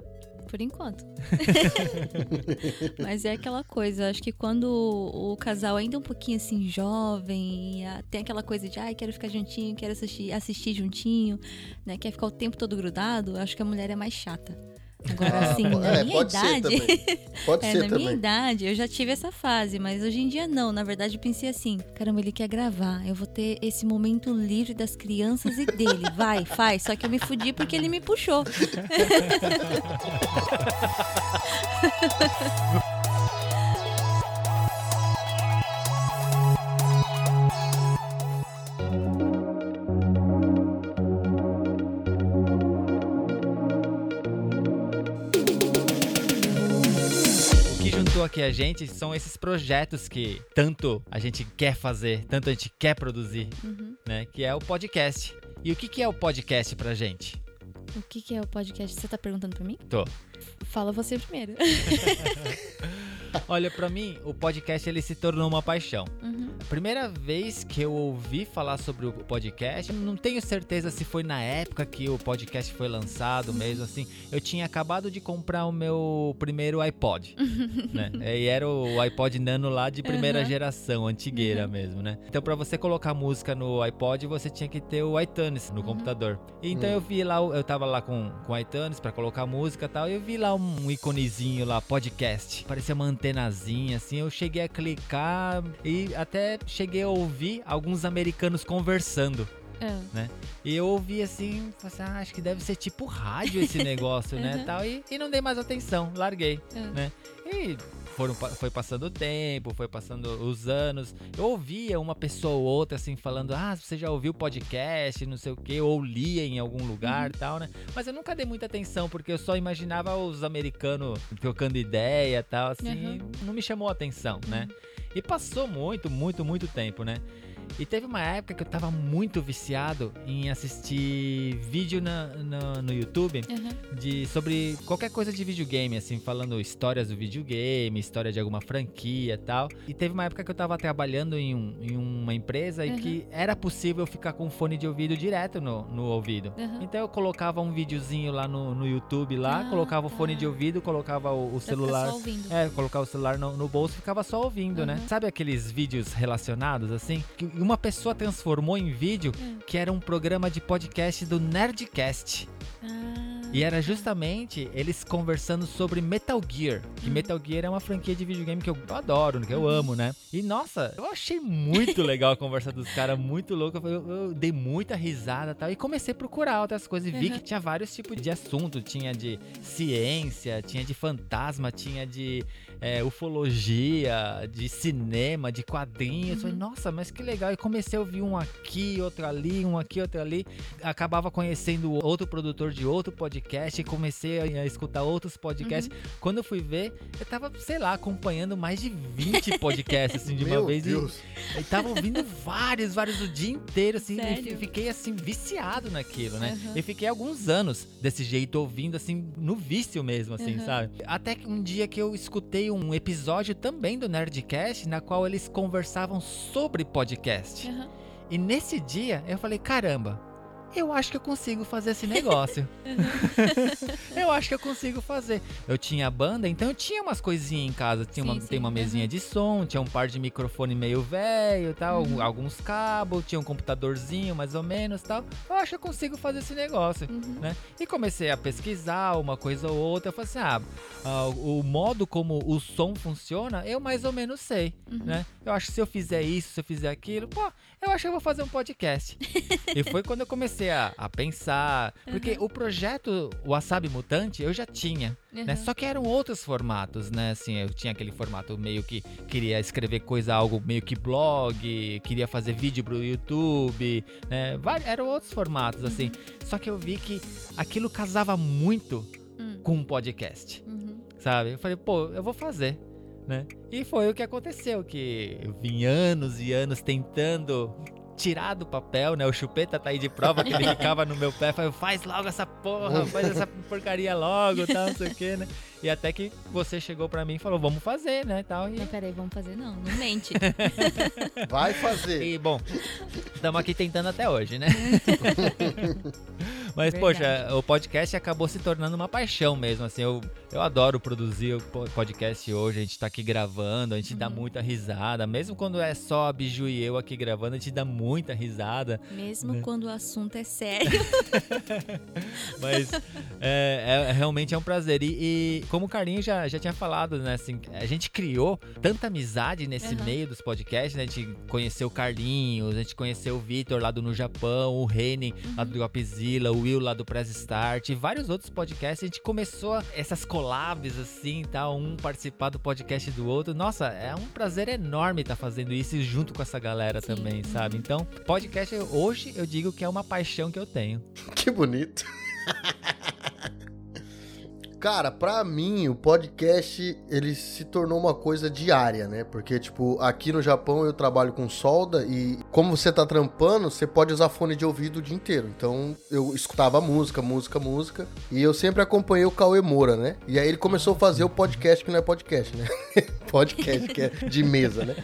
Por enquanto. Mas é aquela coisa, acho que quando o, casal ainda é um pouquinho assim, jovem, tem aquela coisa de, ai, quero ficar juntinho, quero assistir, assistir juntinho, né? Quer ficar o tempo todo grudado, acho que a mulher é mais chata. Agora, Ah, assim, na é, minha pode ser idade. também. Pode É, ser na minha também. idade, eu já tive essa fase, mas hoje em dia não. Na verdade, eu pensei assim: caramba, ele quer gravar. Eu vou ter esse momento livre das crianças e dele. Vai, faz. Só que eu me fudi porque ele me puxou. Que aqui a gente são esses projetos que tanto a gente quer fazer, tanto a gente quer produzir, Uhum. né? Que é o podcast. E o que, que é o podcast pra gente? O que, que é o podcast? Você tá perguntando pra mim? Tô. Fala você primeiro. Olha, pra mim, o podcast ele se tornou uma paixão. Uhum. A primeira vez que eu ouvi falar sobre o podcast, não tenho certeza se foi na época que o podcast foi lançado mesmo, assim. Eu tinha acabado de comprar o meu primeiro iPod, né? E era o iPod Nano lá de primeira Uhum. geração, antigueira Uhum. mesmo, né? Então, pra você colocar música no iPod, você tinha que ter o iTunes no Uhum. computador. E Então Hum. eu vi lá, eu tava lá com, com o iTunes pra colocar música e tal, e eu vi lá um iconezinho lá, podcast. Parecia uma antenazinha, assim. Eu cheguei a clicar e até cheguei a ouvir alguns americanos conversando. É. E eu ouvi assim, assim, ah, acho que deve ser tipo rádio esse negócio, né? Uhum. Tal, e, e não dei mais atenção, larguei, É. né? E foram, foi passando o tempo, foi passando os anos. Eu ouvia uma pessoa ou outra assim falando, ah, você já ouviu podcast, não sei o quê, ou lia em algum lugar e tal, né? Mas eu nunca dei muita atenção, porque eu só imaginava os americanos trocando ideia e tal, assim, Uhum. não me chamou a atenção, né? E passou muito, muito, muito tempo, né? E teve uma época que eu tava muito viciado em assistir vídeo na, na- no YouTube Aham. de, sobre qualquer coisa de videogame, assim, falando histórias do videogame, história de alguma franquia e tal. E teve uma época que eu tava trabalhando em, um- em uma empresa e Uhum. que era possível ficar com fone de ouvido direto no, no ouvido. Aham. Então eu colocava um videozinho lá no, no YouTube lá, Ah, colocava o fone tá. de ouvido, colocava o, o celular. só ouvindo. É, colocar o celular no, no bolso e ficava só ouvindo, né? Uhum. Sabe aqueles vídeos relacionados, assim? Que uma pessoa transformou em vídeo Hum. que era um programa de podcast do Nerdcast. Ah, E era justamente eles conversando sobre Metal Gear. Que Uhum. Metal Gear é uma franquia de videogame que eu adoro, que eu amo, né? E nossa, eu achei muito legal a conversa dos caras, muito louco. Eu, eu dei muita risada e tal. E comecei a procurar outras coisas. E vi Uhum. que tinha vários tipos de assunto. Tinha de ciência, tinha de fantasma, tinha de é, ufologia, de cinema, de quadrinhos. Eu Falei, nossa, mas que legal. E comecei a ouvir um aqui, outro ali, um aqui, outro ali. Acabava conhecendo outro produtor de outro podcast e comecei a, a escutar outros podcasts. Quando eu fui ver, eu tava, sei lá, acompanhando mais de 20 podcasts assim, de uma Meu vez. E, Deus. e tava ouvindo vários, vários o dia inteiro, assim, e Sério? fi- fiquei assim, viciado naquilo, né? Aham. E fiquei alguns anos desse jeito, ouvindo, assim, no vício mesmo, assim, sabe? Até que um dia que eu escutei um episódio também do Nerdcast, na qual eles conversavam sobre podcast. aham. E nesse dia eu falei, caramba, eu acho que eu consigo fazer esse negócio. eu acho que eu consigo fazer. Eu tinha banda, então eu tinha umas coisinhas em casa. Tinha uma, Sim, sim, tem uma mesinha aham. de som, tinha um par de microfone meio velho e tal, Uhum. alguns cabos, tinha um computadorzinho mais ou menos tal. Eu acho que eu consigo fazer esse negócio. Uhum. Né? E comecei a pesquisar uma coisa ou outra. Eu falei assim: ah, ah, o modo como o som funciona, eu mais ou menos sei. Uhum. Né? Eu acho que se eu fizer isso, se eu fizer aquilo, pô, eu acho que eu vou fazer um podcast. e foi quando eu comecei a, a pensar. Porque o projeto Wasabi Mutante eu já tinha. Né? Uhum. Só que eram outros formatos, né? Assim, eu tinha aquele formato meio que queria escrever coisa, algo meio que blog, queria fazer vídeo pro YouTube, né? Vari- eram outros formatos, assim. Só que eu vi que aquilo casava muito Hum. com um podcast Uhum. sabe? Eu falei, pô, eu vou fazer, né? E foi o que aconteceu, que eu vim anos e anos tentando tirar do papel, né? O chupeta tá aí de prova que ele ficava no meu pé, falei, faz logo essa porra, faz essa porcaria logo, tal, não sei o que, né? E até que você chegou pra mim e falou, vamos fazer, né, tal, e... Não, peraí, vamos fazer não, não mente. Vai fazer. E, bom, estamos aqui tentando até hoje, né? Mas, Verdade. poxa, o podcast acabou se tornando uma paixão mesmo, assim, eu, eu adoro produzir o po- podcast hoje, a gente tá aqui gravando, a gente dá Uhum. muita risada, mesmo quando é só a Biju e eu aqui gravando, a gente dá muita risada, Mesmo Né? quando o assunto é sério. mas é, é- realmente é um prazer. E, e como o Carlinho já, já tinha falado, né, assim, a gente criou tanta amizade nesse Aham. meio dos podcasts, né, a gente conheceu o Carlinhos, a gente conheceu o Vitor lá do No Japão, o Reni lá do Dropzilla, o Will lá do Press Start, e vários outros podcasts, a gente começou essas collabs assim, tal, um participar do podcast do outro. Nossa, é um prazer enorme estar fazendo isso junto com essa galera Sim. também, sabe? Então, podcast hoje eu digo que é uma paixão que eu tenho. Que bonito. Cara, pra mim, o podcast, ele se tornou uma coisa diária, né? Porque, tipo, aqui no Japão eu trabalho com solda e como você tá trampando, você pode usar fone de ouvido o dia inteiro. Então, eu escutava música, música, música. E eu sempre acompanhei o Cauê Moura, né? E aí ele começou a fazer o podcast que não é podcast, né? podcast que é de mesa, né?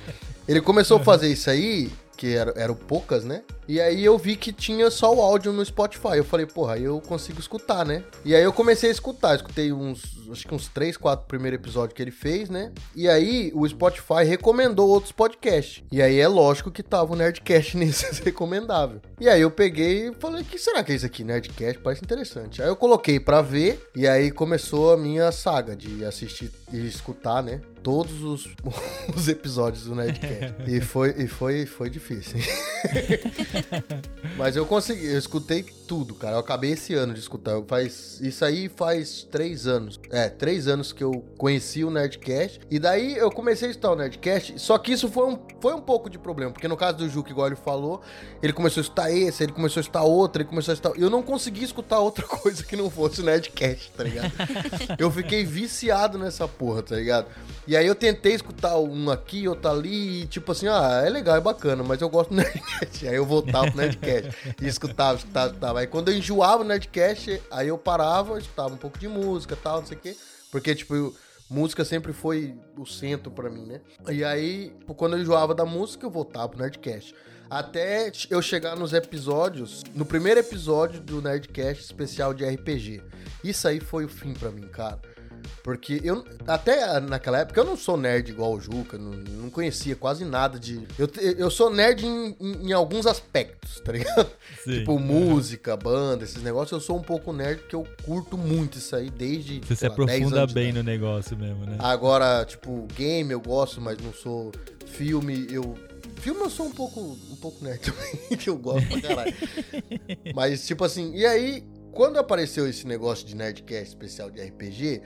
Ele começou a fazer isso aí, que era, eram poucas, né? E aí eu vi que tinha só o áudio no Spotify. Eu falei, porra, aí eu consigo escutar, né? E aí eu comecei a escutar. Escutei uns, acho que uns 3, 4 primeiros episódios que ele fez, né? E aí o Spotify recomendou outros podcasts. E aí é lógico que tava o Nerdcast nesses recomendável. E aí eu peguei e falei, o que será que é isso aqui? Nerdcast parece interessante. Aí eu coloquei pra ver e aí começou a minha saga de assistir e escutar, né? Todos os, os episódios do Nerdcast. e foi, e foi, foi difícil? Mas eu consegui, eu escutei tudo, cara. Eu acabei esse ano de escutar. Faz, isso aí faz três anos. É, três anos que eu conheci o Nerdcast. E daí eu comecei a escutar o Nerdcast. Só que isso foi um, foi um pouco de problema. Porque no caso do Juque, igual ele falou, ele começou a escutar esse, ele começou a escutar outro, ele começou a escutar. Eu não consegui escutar outra coisa que não fosse o Nerdcast, tá ligado? eu fiquei viciado nessa porra, tá ligado? E aí eu tentei escutar um aqui, outro ali, e tipo assim, ah, é legal, é bacana, mas eu gosto do Nerdcast. Aí eu voltava pro Nerdcast e escutava, escutava, escutava. Aí quando eu enjoava o Nerdcast, aí eu parava, escutava um pouco de música tal, não sei o quê. Porque, tipo, eu, música sempre foi o centro pra mim, né? E aí, quando eu enjoava da música, eu voltava pro Nerdcast. Até eu chegar nos episódios, no primeiro episódio do Nerdcast especial de RPG. Isso aí foi o fim pra mim, cara. Porque eu, até naquela época, eu não sou nerd igual o Juca, não, não conhecia quase nada de. Eu, eu sou nerd em, em, alguns aspectos, tá ligado? Sim. Tipo, música, banda, esses negócios. Eu sou um pouco nerd porque eu curto muito isso aí desde. Você se lá, 10 aprofunda bem no negócio mesmo, né? Agora, tipo, game eu gosto, mas não sou. Filme, eu. Filme eu sou um pouco, um pouco nerd também, que eu gosto pra caralho. mas, tipo assim, e aí, quando apareceu esse negócio de Nerdcast especial de RPG,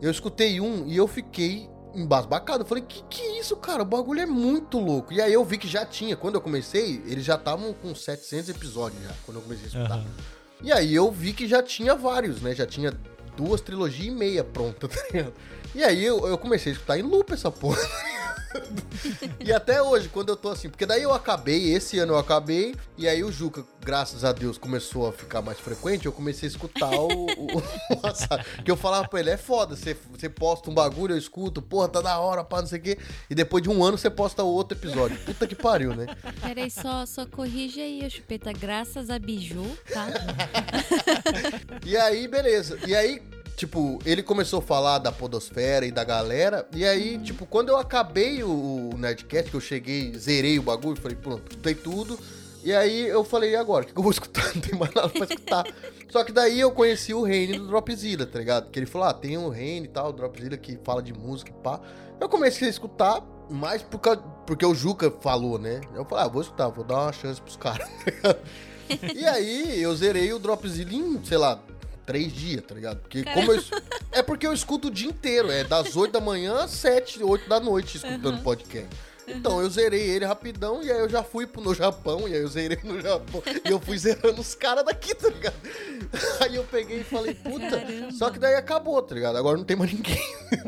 eu escutei um e eu fiquei embasbacado. Eu falei, que que é isso, cara? O bagulho é muito louco. E aí eu vi que já tinha. Quando eu comecei, eles já estavam com 700 episódios já, quando eu comecei a escutar. Aham. E aí eu vi que já tinha vários, né? Já tinha duas trilogias e meia pronta, tá ligado? E aí eu, eu comecei a escutar em loop essa porra. e até hoje, quando eu tô assim, porque daí eu acabei, esse ano eu acabei, e aí o Juca, graças a Deus, começou a ficar mais frequente, eu comecei a escutar o, o, o. Que eu falava pra ele, é foda, você, você posta um bagulho, eu escuto, porra, tá da hora, pá, não sei o quê. E depois de um ano você posta outro episódio. Puta que pariu, né? Peraí, só, só corrige aí, a chupeta, graças a Biju, tá? E aí, beleza. E aí, tipo, ele começou a falar da podosfera e da galera. E aí, tipo, quando eu acabei o, o Nerdcast, que eu cheguei, zerei o bagulho, falei, pronto, escutei tudo. E aí eu falei, e agora? O que, eu vou escutar? Não tem mais nada pra escutar. Só que daí eu conheci o Reine do Dropzilla, tá ligado? Que ele falou, ah, tem um Reine e tal, o Dropzilla que fala de música e pá. Eu comecei a escutar mais por causa, porque o Juca falou, né? Eu falei, ah, vou escutar, vou dar uma chance pros caras, tá ligado? E aí eu zerei o Dropzilla em, sei lá, três dias, tá ligado? Porque como eu, é porque eu escuto o dia inteiro, é das 8 da manhã às 7, 8 da noite escutando podcast. Então eu zerei ele rapidão e aí eu já fui pro no Japão e aí eu zerei no Japão e eu fui zerando os caras daqui, tá ligado? Aí eu peguei e falei, puta, Caramba. só que daí acabou, tá ligado? Agora não tem mais ninguém.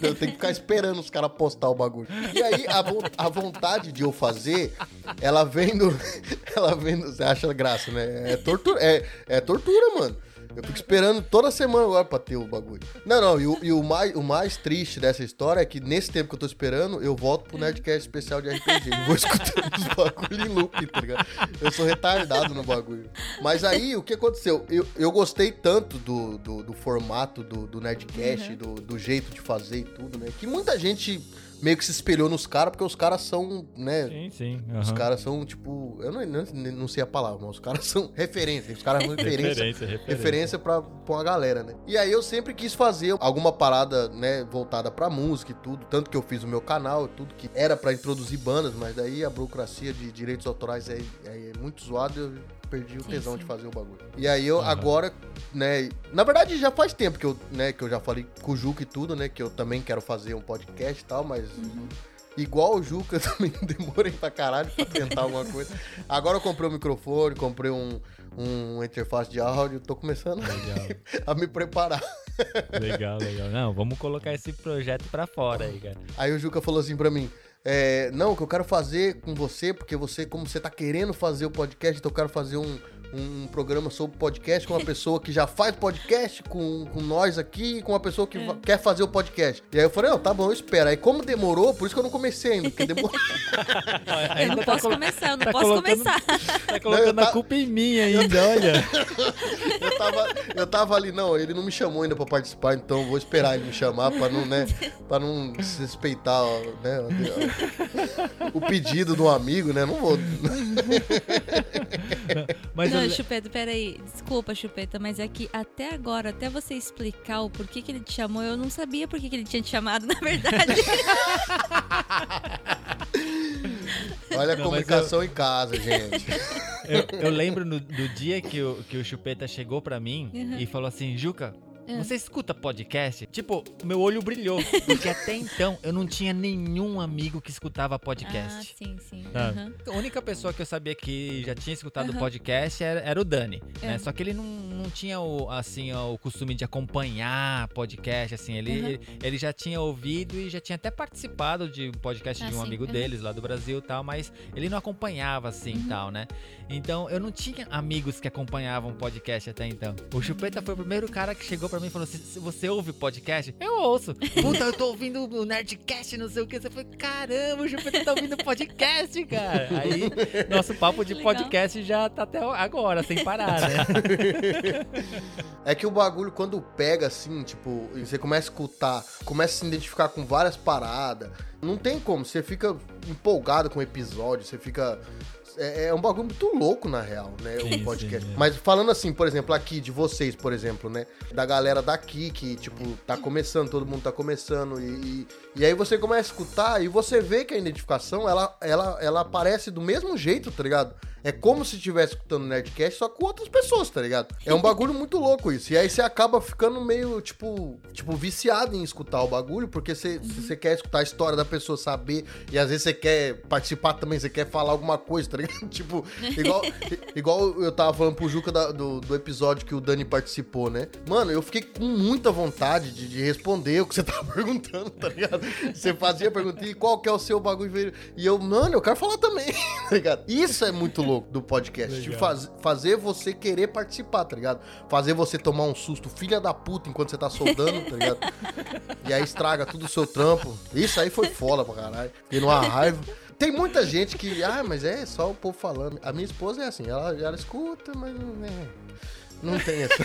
Eu tenho que ficar esperando os caras postar o bagulho. E aí a, vo- a vontade de eu fazer, ela vem do. Ela vem do. Você acha graça, né? É tortura, é, é tortura, mano. Eu fico esperando toda semana agora pra ter o bagulho. Não, não, e, o, e o mais, o mais triste dessa história é que nesse tempo que eu tô esperando, eu volto pro Nerdcast especial de RPG. E vou escutando os bagulho em loop, tá ligado? Eu sou retardado no bagulho. Mas aí, o que aconteceu? Eu, eu gostei tanto do, do, do formato do, do Nerdcast, do, do jeito de fazer e tudo, né? Que muita gente meio que se espelhou nos caras, porque os caras são, né? Sim, sim. Os aham. caras são, tipo. Eu não, não, sei a palavra, mas os caras são referência. Os caras são referência Referência, referência. referência pra, pra uma galera, né? E aí eu sempre quis fazer alguma parada, né, voltada pra música e tudo. Tanto que eu fiz o meu canal e tudo, que era pra introduzir bandas, mas daí a burocracia de direitos autorais é, é muito zoada e eu perdi o Sim, tesão sim. de fazer o bagulho. E aí eu Aham. agora, né, na verdade já faz tempo que eu, né, que eu já falei com o Juca e tudo, né, que eu também quero fazer um podcast e tal, mas Igual o Juca, eu também demorei pra caralho pra tentar alguma coisa. Agora eu comprei um microfone, comprei um, um interface de áudio, tô começando Legal, a me preparar. legal, legal. Não, vamos colocar esse projeto pra fora aí, cara. Aí o Juca falou assim pra mim: é, Não, o que eu quero fazer com você, porque você, como você tá querendo fazer o podcast, então eu quero fazer um, um programa sobre podcast com uma pessoa que já faz podcast com, com nós aqui e com uma pessoa que va- quer fazer o podcast. E aí eu falei: Não, tá bom, eu espero. Aí como demorou, por isso que eu não comecei ainda, porque demorou. Eu não posso começar, eu não tá posso começar. Tá colocando Não, a tá- culpa em mim ainda, olha. Eu tava, eu tava ali, não, ele não me chamou ainda pra participar, então vou esperar ele me chamar pra não, né, pra não respeitar, ó, né, o pedido do amigo, né, não vou... Mas não, eu- Chupeta, peraí. Desculpa, Chupeta, mas é que até agora, até você explicar o porquê que ele te chamou, eu não sabia por que que ele tinha te chamado, na verdade. Olha a Não, comunicação em casa, gente. Eu, eu lembro no- do dia que o, que o Chupeta chegou pra mim Uhum. e falou assim, Juca, É. você escuta podcast? Tipo, meu olho brilhou, porque até então eu não tinha nenhum amigo que escutava Ah, podcast. sim, sim. Sabe? Aham. A única pessoa que eu sabia que já tinha escutado o Aham. podcast era, era o Dani, É. né? Só que ele não, não tinha o, assim, o costume de acompanhar podcast, assim, ele, Aham. ele, ele já tinha ouvido e já tinha até participado de podcast Ah, de um sim. amigo deles lá do Brasil e tal, mas ele não acompanhava assim e Uhum. tal, né? Então eu não tinha amigos que acompanhavam podcast até então. O Chupeta foi o primeiro cara que chegou pra mim e falou assim: "Se você ouve podcast? Eu ouço. Puta, eu tô ouvindo o Nerdcast, não sei o que. Você foi, caramba, o Chupeta tá ouvindo podcast, cara. Aí nosso papo de Legal. podcast já tá até agora, sem parar, né? É que o bagulho, quando pega assim, tipo, você começa a escutar, começa a se identificar com várias paradas, não tem como, você fica empolgado com o episódio, você fica. É, é um bagulho muito louco, na real, né? O podcast. é. Mas falando assim, por exemplo, aqui, de vocês, por exemplo, né? Da galera daqui, que, tipo, tá começando, todo mundo tá começando, e, e, e aí você começa a escutar e você vê que a identificação, ela, ela, ela aparece do mesmo jeito, tá ligado? É como se estivesse escutando Nerdcast, só com outras pessoas, tá ligado? É um bagulho muito louco isso. E aí você acaba ficando meio, tipo, tipo viciado em escutar o bagulho, porque você, você quer escutar a história da pessoa, saber, e às vezes você quer participar também, você quer falar alguma coisa, tá ligado? tipo, igual, igual eu tava falando pro Juca da- do, do episódio que o Dani participou, né? Mano, eu fiquei com muita vontade de, de responder o que você tava perguntando, tá ligado? Você fazia a pergunta, e qual que é o seu bagulho? E eu, mano, eu quero falar também, tá ligado? Isso é muito louco do podcast. De faz- fazer você querer participar, tá ligado? Fazer você tomar um susto, filha da puta, enquanto você tá soldando, tá ligado? E aí estraga tudo o seu trampo. Isso aí foi foda pra caralho. Fiquei numa raiva. Tem muita gente que, ah, mas é só o povo falando. A minha esposa é assim, ela, ela escuta, mas não, é, não tem essa.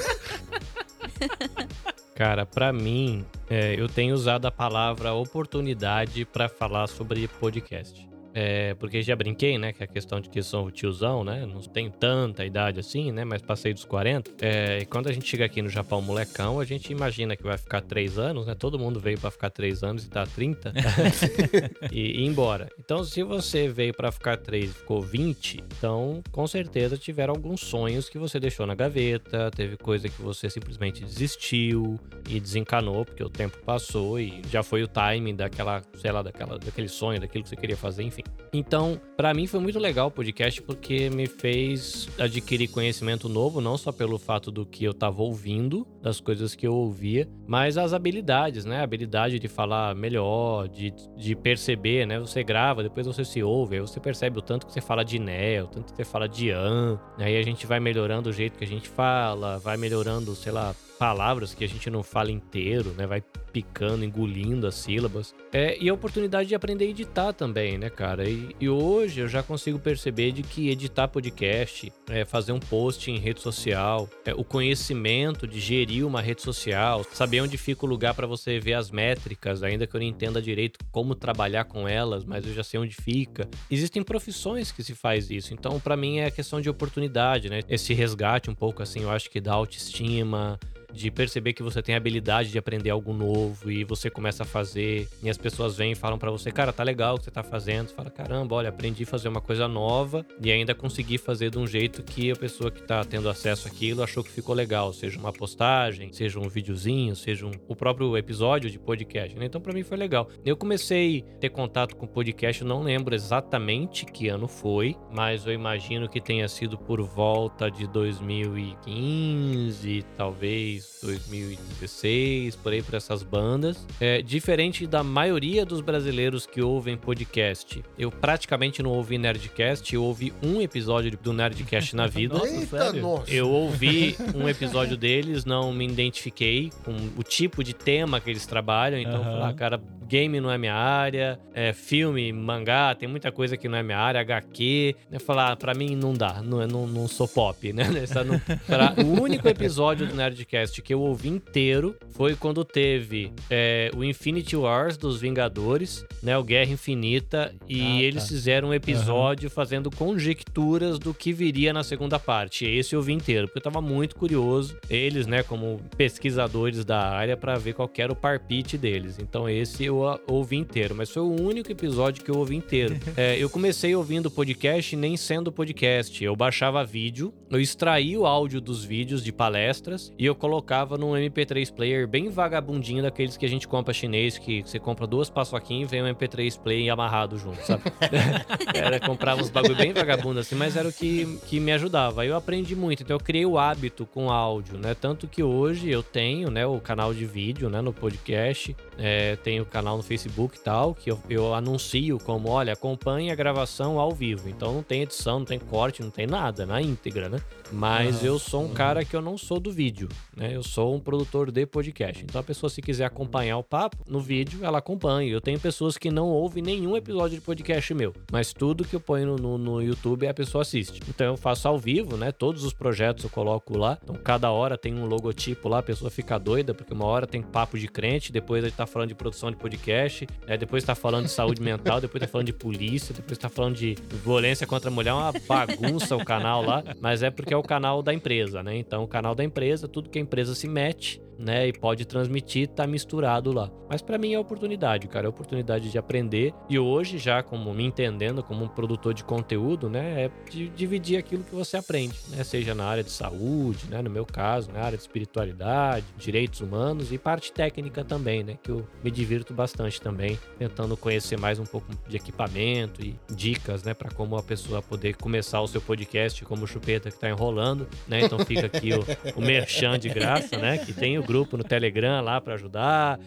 Cara, pra mim, é, eu tenho usado a palavra oportunidade pra falar sobre podcast. É, porque já brinquei, né? Que a questão de que sou tiozão, né? Não tenho tanta idade assim, né? Mas passei dos 40. É, e quando a gente chega aqui no Japão molecão, a gente imagina que vai ficar 3 anos, né? Todo mundo veio pra ficar 3 anos e tá 30. e, e ir embora. Então, se você veio pra ficar 3 e ficou 20, então com certeza tiveram alguns sonhos que você deixou na gaveta, teve coisa que você simplesmente desistiu e desencanou, porque o tempo passou e já foi o timing daquela, sei lá, daquela, daquele sonho, daquilo que você queria fazer, enfim. Então, pra mim foi muito legal o podcast porque me fez adquirir conhecimento novo, não só pelo fato do que eu tava ouvindo, das coisas que eu ouvia, mas as habilidades, né? A habilidade de falar melhor, de, de perceber, né? Você grava, depois você se ouve, aí você percebe o tanto que você fala de né, o tanto que você fala de an, aí a gente vai melhorando o jeito que a gente fala, vai melhorando, sei lá, palavras que a gente não fala inteiro, né? Vai picando, engolindo as sílabas. É, e a oportunidade de aprender a editar também, né, cara? E, e hoje eu já consigo perceber de que editar podcast, é, fazer um post em rede social, é, o conhecimento de gerir uma rede social, saber onde fica o lugar para você ver as métricas, ainda que eu não entenda direito como trabalhar com elas, mas eu já sei onde fica. Existem profissões que se faz isso, então para mim é questão de oportunidade, né? Esse resgate um pouco assim, eu acho que dá autoestima, de perceber que você tem a habilidade de aprender algo novo e você começa a fazer e as pessoas vêm e falam pra você, cara, tá legal o que você tá fazendo. Você fala, caramba, olha, aprendi a fazer uma coisa nova e ainda consegui fazer de um jeito que a pessoa que tá tendo acesso àquilo achou que ficou legal, seja uma postagem, seja um videozinho, seja um, o próprio episódio de podcast, né? Então pra mim foi legal. Eu comecei a ter contato com podcast, não lembro exatamente que ano foi, mas eu imagino que tenha sido por volta de 2015, talvez 2016, por aí por essas bandas. É, diferente da maioria dos brasileiros que ouvem podcast, eu praticamente não ouvi Nerdcast, eu ouvi um episódio do Nerdcast na vida. Nossa, Eita, sério? nossa. Eu ouvi um episódio deles, não me identifiquei com o tipo de tema que eles trabalham, então falei, ah, cara, game não é minha área, é, filme, mangá, tem muita coisa que não é minha área, HQ. Eu falar, ah, pra mim não dá, não, não, não sou pop, né? Não- pra- o único episódio do Nerdcast que eu ouvi inteiro foi quando teve é, o Infinity Wars dos Vingadores, né? O Guerra Infinita, e Ah, eles tá. fizeram um episódio fazendo conjecturas do que viria na segunda parte. Esse eu vi inteiro, porque eu tava muito curioso. Eles, né, como pesquisadores da área, pra ver qual que era o parpite deles. Então esse eu ouvir inteiro, mas foi o único episódio que eu ouvi inteiro. É, eu comecei ouvindo podcast nem sendo podcast. Eu baixava vídeo, eu extraía o áudio dos vídeos de palestras e eu colocava num MP3 player bem vagabundinho daqueles que a gente compra chinês, que você compra duas paçoquinhas e vem um MP3 player amarrado junto, sabe? era comprar uns bagulho bem vagabundo assim, mas era o que, que me ajudava. Eu aprendi muito, então eu criei o hábito com áudio, né? Tanto que hoje eu tenho, né, o canal de vídeo, né, no podcast, é, tenho o canal no Facebook e tal, que eu, eu anuncio como, olha, acompanhe a gravação ao vivo. Então não tem edição, não tem corte, não tem nada, na íntegra, né? Mas eu sou um cara que eu não sou do vídeo, né? Eu sou um produtor de podcast. Então a pessoa se quiser acompanhar o papo no vídeo, ela acompanha. Eu tenho pessoas que não ouvem nenhum episódio de podcast meu, mas tudo que eu ponho no, no, no YouTube a pessoa assiste. Então eu faço ao vivo, né? Todos os projetos eu coloco lá. Então cada hora tem um logotipo lá, a pessoa fica doida, porque uma hora tem papo de crente, depois a gente tá falando de produção de podcast, né? depois tá falando de saúde mental, depois tá falando de polícia, depois tá falando de violência contra a mulher, é uma bagunça o canal lá, mas é porque é o canal da empresa, né? Então o canal da empresa, tudo que a empresa se mete, né, e pode transmitir, tá misturado lá. Mas para mim é oportunidade, cara, é oportunidade de aprender e hoje já como me entendendo como um produtor de conteúdo, né, é de dividir aquilo que você aprende, né, seja na área de saúde, né, no meu caso, na área de espiritualidade, direitos humanos e parte técnica também, né, que eu me divirto bastante também, tentando conhecer mais um pouco de equipamento e dicas, né, para como a pessoa poder começar o seu podcast como o Chupeta que tá enrolando, né? Então fica aqui o, o merchan de graça, né, que tem o grupo no Telegram lá para ajudar.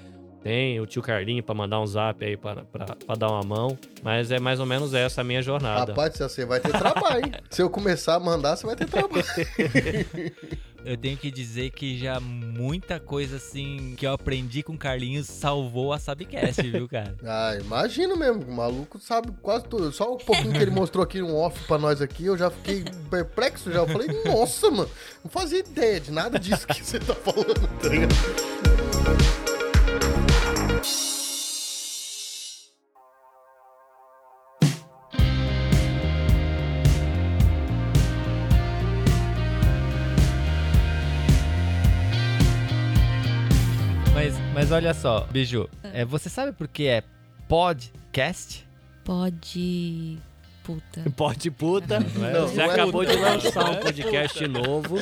Tem o tio Carlinho para mandar um zap aí para dar uma mão. Mas é mais ou menos essa a minha jornada. Rapaz, você vai ter trabalho, hein? Se eu começar a mandar, você vai ter trabalho. Eu tenho que dizer que já muita coisa assim que eu aprendi com o Carlinhos salvou a Sabcast, viu, cara? Ah, imagino mesmo. O maluco sabe quase tudo. Só o pouquinho que ele mostrou aqui um off pra nós aqui, eu já fiquei perplexo já. Eu falei, nossa, mano, não fazia ideia de nada disso que você tá falando, tá ligado? Olha só, Biju, é, você sabe por que é podcast? Pode. Puta. Pode puta. Não é? Não, Você não é acabou puta. de lançar um podcast novo,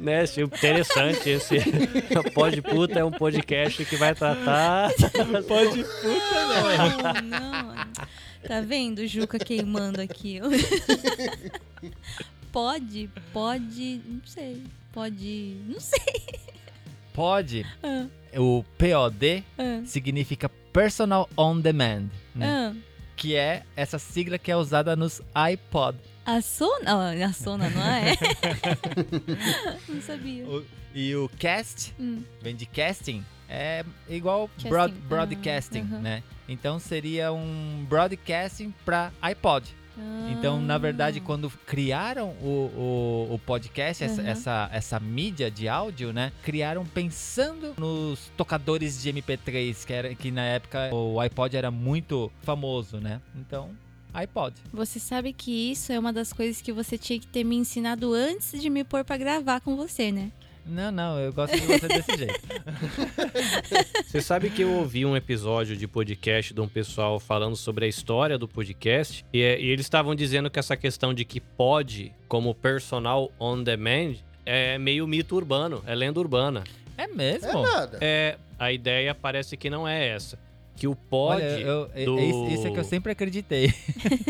né? Achei Interessante esse. Pode puta é um podcast que vai tratar. Pode puta, Não, não. Tá vendo Juca queimando aqui? Pode, pode. Não sei. Pode. Não sei. Pode. Ah, O POD ah, significa Personal On Demand, né? ah. Que é essa sigla que é usada nos iPod. A Sona. A Sona, não é? não sabia. O- e o cast Hum. vem de casting, é igual broad, broadcasting, aham. né? Então seria um broadcasting para iPod. Então, na verdade, Ah. quando criaram o, o, o podcast, essa, Uhum. essa, essa mídia de áudio, né? Criaram pensando nos tocadores de MP3, que, era, que na época o iPod era muito famoso, né? Então, iPod. Você sabe que isso é uma das coisas que você tinha que ter me ensinado antes de me pôr pra gravar com você, né? Não, não, eu gosto de você desse jeito. Você sabe que eu ouvi um episódio de podcast de um pessoal falando sobre a história do podcast e, é- e eles estavam dizendo que essa questão de que pode, como personal on demand, é meio mito urbano, é lenda urbana. É mesmo? É nada. É, a ideia parece que não é essa. Que o pode. Olha, eu, é- do- isso- isso é que eu sempre acreditei.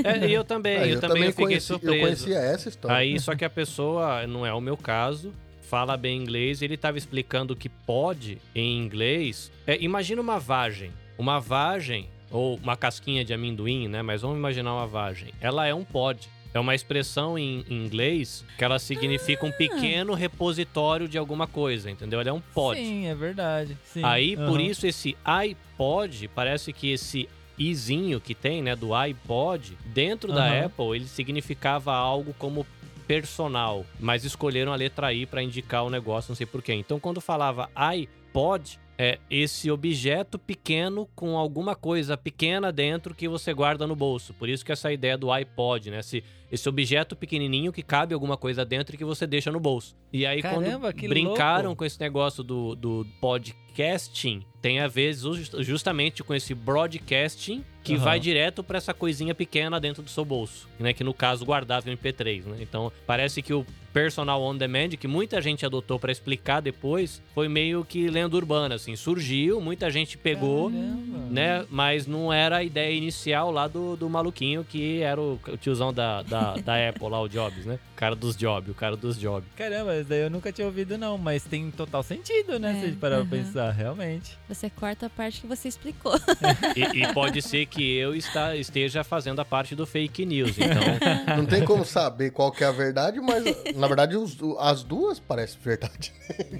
É, e eu também, Ah, eu, também, fiquei conheci, eu surpreso. conhecia essa história. Aí, só que a pessoa, não é o meu caso, fala bem inglês e ele tava explicando que pode em inglês. É, imagina uma vagem. Uma vagem, ou uma casquinha de amendoim, né? Mas vamos imaginar uma vagem. Ela é um pod. É uma expressão em inglês que ela significa um pequeno repositório de alguma coisa, entendeu? Ela é um pod. Sim, é verdade. Sim. Aí, por Aham. isso, esse iPod, parece que esse izinho que tem, né, do iPod, dentro da Aham. Apple, ele significava algo como personal, mas escolheram a letra I para indicar o negócio, não sei porquê. Então, quando falava iPod, é esse objeto pequeno com alguma coisa pequena dentro que você guarda no bolso. Por isso que essa ideia do iPod, né? Se esse objeto pequenininho que cabe alguma coisa dentro e que você deixa no bolso. E aí, Caramba, quando brincaram louco. com esse negócio do, do podcasting, tem a ver just- justamente com esse broadcasting que Aham. vai direto pra essa coisinha pequena dentro do seu bolso, né? Que no caso guardava em MP3, né? Então parece que o personal on demand, que muita gente adotou pra explicar depois, foi meio que lenda urbana, assim, surgiu, muita gente pegou. Caramba. Né? Mas não era a ideia inicial lá do, do maluquinho que era o, o tiozão da, da, da Apple lá, o Jobs, né? O cara dos Jobs, o cara dos Jobs. Caramba, isso daí eu nunca tinha ouvido não, mas tem total sentido, né? É, Se a gente parar pra aham. pensar, realmente. Você corta a parte que você explicou. E, e pode ser que eu está, esteja fazendo a parte do fake news, então... Não tem como saber qual que é a verdade, mas na verdade os- as duas parecem verdade.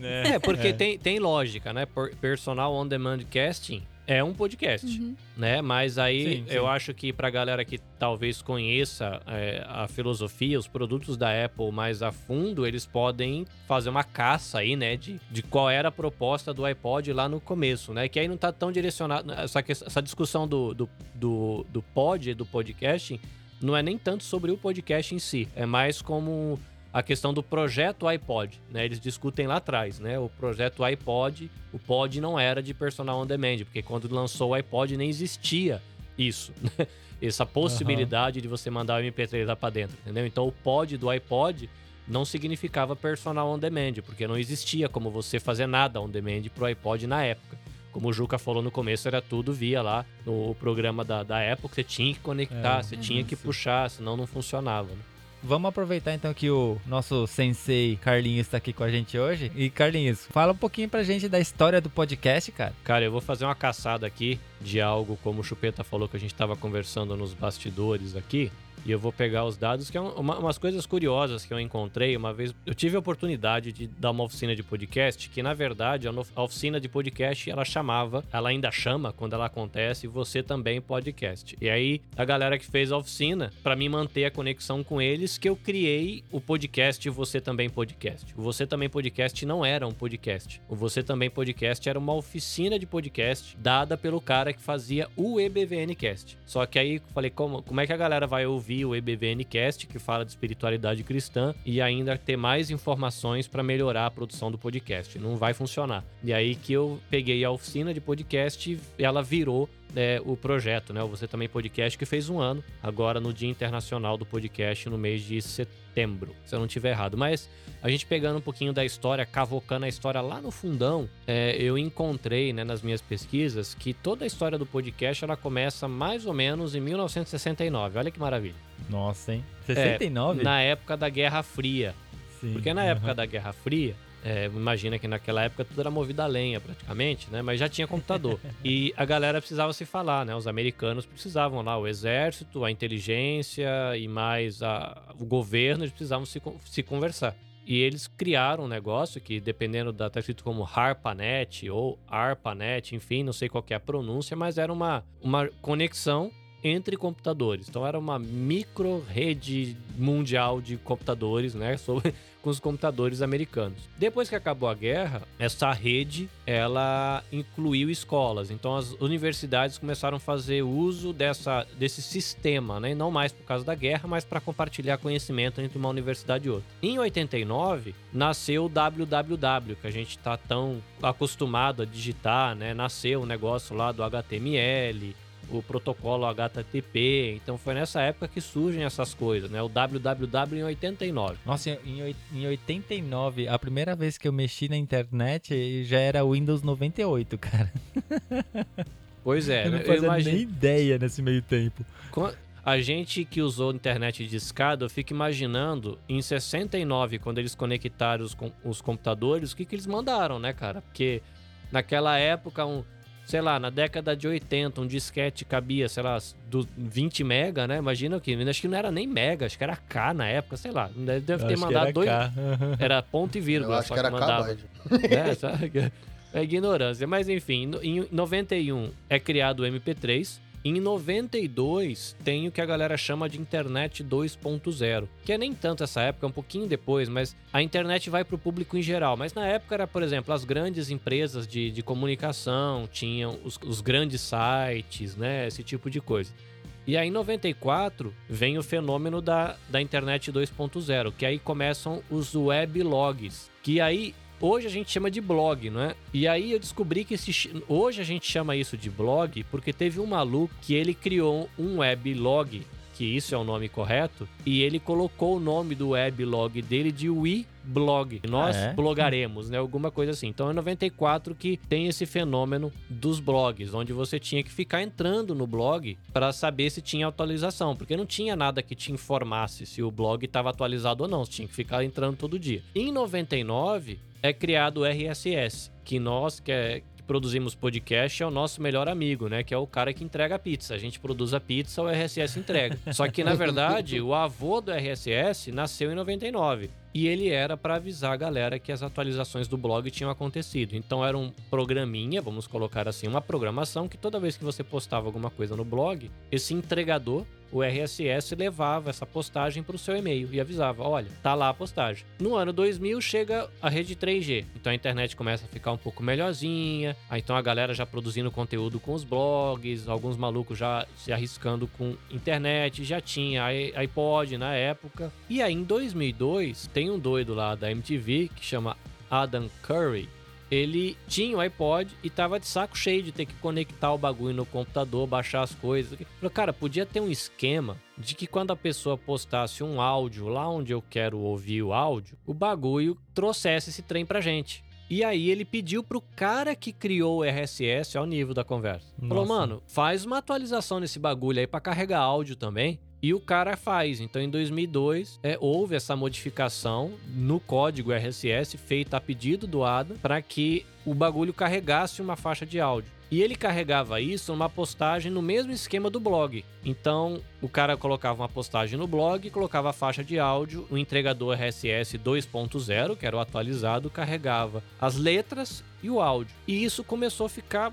É, porque Tem, tem lógica, né? Per- Personal On Demand Casting é um podcast, Uhum. né? Mas aí Sim, sim. eu acho que pra galera que talvez conheça é, a filosofia, os produtos da Apple mais a fundo, eles podem fazer uma caça aí, né? De, de qual era a proposta do iPod lá no começo, né? Que aí não tá tão direcionado. Essa, que- essa discussão do, do, do, do pod, do podcasting, não é nem tanto sobre o podcast em si, é mais como a questão do projeto iPod, né? Eles discutem lá atrás, né? O projeto iPod, o pod não era de personal on demand, porque quando lançou o iPod nem existia isso, né? Essa possibilidade de você mandar o MP3 lá pra dentro, entendeu? Então o pod do iPod não significava personal on demand, porque não existia como você fazer nada on demand pro iPod na época. Como o Juca falou no começo, era tudo via lá no programa da, da Apple, que você tinha que conectar, É, você tinha que isso. puxar, senão não funcionava. Né? Vamos aproveitar então que o nosso sensei Carlinhos está aqui com a gente hoje. E Carlinhos, fala um pouquinho pra gente da história do podcast, cara. Cara, eu vou fazer uma caçada aqui de algo como o Chupeta falou que a gente tava conversando nos bastidores aqui. E eu vou pegar os dados, que é uma- umas coisas curiosas que eu encontrei. Uma vez eu tive a oportunidade de dar uma oficina de podcast, que na verdade a oficina de podcast ela chamava, ela ainda chama quando ela acontece, você também podcast. E aí a galera que fez a oficina, pra mim manter a conexão com eles, que eu criei o podcast Você Também Podcast. O Você Também Podcast não era um podcast. O Você Também Podcast era uma oficina de podcast dada pelo cara que fazia o EBVNcast. Só que aí falei, como, como é que a galera vai ouvir o EBVNcast, que fala de espiritualidade cristã, e ainda ter mais informações pra melhorar a produção do podcast? Não vai funcionar. E aí que eu peguei a oficina de podcast e ela virou é, o projeto, né? O Você Também Podcast, que fez um ano, agora no Dia Internacional do Podcast, no mês de setembro, se eu não tiver errado. Mas a gente pegando um pouquinho da história, cavocando a história lá no fundão, é, eu encontrei, né, nas minhas pesquisas, que toda a história do podcast, ela começa mais ou menos em 1969. Olha que maravilha. Nossa, hein? 69? Na época da Guerra Fria. Sim. Porque na época da Guerra Fria, é, imagina que naquela época tudo era movido a lenha praticamente, né? Mas já tinha computador. e a galera precisava se falar, né? Os americanos precisavam lá, o exército, a inteligência e mais a- o governo, eles precisavam se, se conversar. E eles criaram um negócio que, dependendo da. tá escrito como HARPANET ou ARPANET, enfim, não sei qual que é a pronúncia, mas era uma, uma conexão entre computadores. Então era uma micro rede mundial de computadores, né? Sobre, com os computadores americanos. Depois que acabou a guerra, essa rede ela incluiu escolas. Então as universidades começaram a fazer uso dessa, desse sistema, né? Não mais por causa da guerra, mas para compartilhar conhecimento entre uma universidade e outra. Em 89 nasceu o www, que a gente está tão acostumado a digitar, né? Nasceu o negócio lá do HTML, o protocolo HTTP. Então foi nessa época que surgem essas coisas, né? O www em 89. Nossa, em, em 89, a primeira vez que eu mexi na internet já era Windows 98, cara. Pois é, eu não né? eu fazia imagino. nem ideia nesse meio tempo. A gente que usou internet de escada, eu fico imaginando em 69, quando eles conectaram os, com- os computadores, o que, que eles mandaram, né, cara? Porque naquela época, um, sei lá, na década de 80, um disquete cabia, sei lá, do 20 mega, né? Imagina o que? Acho que não era nem mega, acho que era K na época, sei lá. Deve deve Eu ter acho que mandado era dois. K. Era ponto e Eu vírgula, acho só que era mandava. Kabad. né? sabe? É ignorância. Mas enfim, no- em 91 é criado o MP3. Em 92 tem o que a galera chama de internet 2.0, que é nem tanto essa época, é um pouquinho depois, mas a internet vai para o público em geral. Mas na época era, por exemplo, as grandes empresas de, de comunicação tinham os, os grandes sites, né? Esse tipo de coisa. E aí, em 94, vem o fenômeno da, da internet 2.0, que aí começam os weblogs. Que aí Hoje a gente chama de blog, não é? E aí eu descobri que esse, hoje a gente chama isso de blog porque teve um maluco que ele criou um weblog que isso é o nome correto, e ele colocou o nome do weblog dele de WeBlog. Nós Ah, é? blogaremos, né? Alguma coisa assim. Então é 94 que tem esse fenômeno dos blogs, onde você tinha que ficar entrando no blog para saber se tinha atualização, porque não tinha nada que te informasse se o blog estava atualizado ou não, você tinha que ficar entrando todo dia. Em 99 é criado o RSS, que nós que é produzimos podcast é o nosso melhor amigo, né? Que é o cara que entrega a pizza. A gente produz a pizza, o RSS entrega. Só que, na verdade, o avô do RSS nasceu em 99. E ele era para avisar a galera que as atualizações do blog tinham acontecido. Então era um programinha, vamos colocar assim, uma programação que toda vez que você postava alguma coisa no blog, esse entregador, o RSS, levava essa postagem para o seu e-mail e avisava: olha, tá lá a postagem. No ano 2000 chega a rede 3G. Então a internet começa a ficar um pouco melhorzinha. Aí então a galera já produzindo conteúdo com os blogs, alguns malucos já se arriscando com internet, já tinha iPod na época. E aí em 2002 tem um doido lá da MTV que chama Adam Curry. Ele tinha o iPod e tava de saco cheio de ter que conectar o bagulho no computador, baixar as coisas. Falou, cara, podia ter um esquema de que quando a pessoa postasse um áudio lá onde eu quero ouvir o áudio, o bagulho trouxesse esse trem pra gente. E aí ele pediu pro cara que criou o RSS ao nível da conversa. Falou, Nossa. mano, faz uma atualização nesse bagulho aí pra carregar áudio também. E o cara faz. Então, em 2002, é, houve essa modificação no código RSS feita a pedido do Adam para que o bagulho carregasse uma faixa de áudio. E ele carregava isso numa postagem no mesmo esquema do blog. Então, o cara colocava uma postagem no blog, colocava a faixa de áudio, o entregador RSS 2.0, que era o atualizado, carregava as letras e o áudio. E isso começou a ficar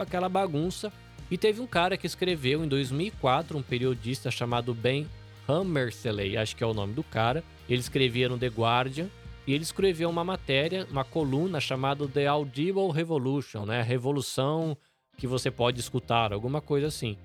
aquela bagunça. E teve um cara que escreveu em 2004, um periodista chamado Ben Hammersley, acho que é o nome do cara. Ele escrevia no The Guardian e ele escreveu uma matéria, uma coluna chamada The Audible Revolution, né? Revolução que você pode escutar, alguma coisa assim.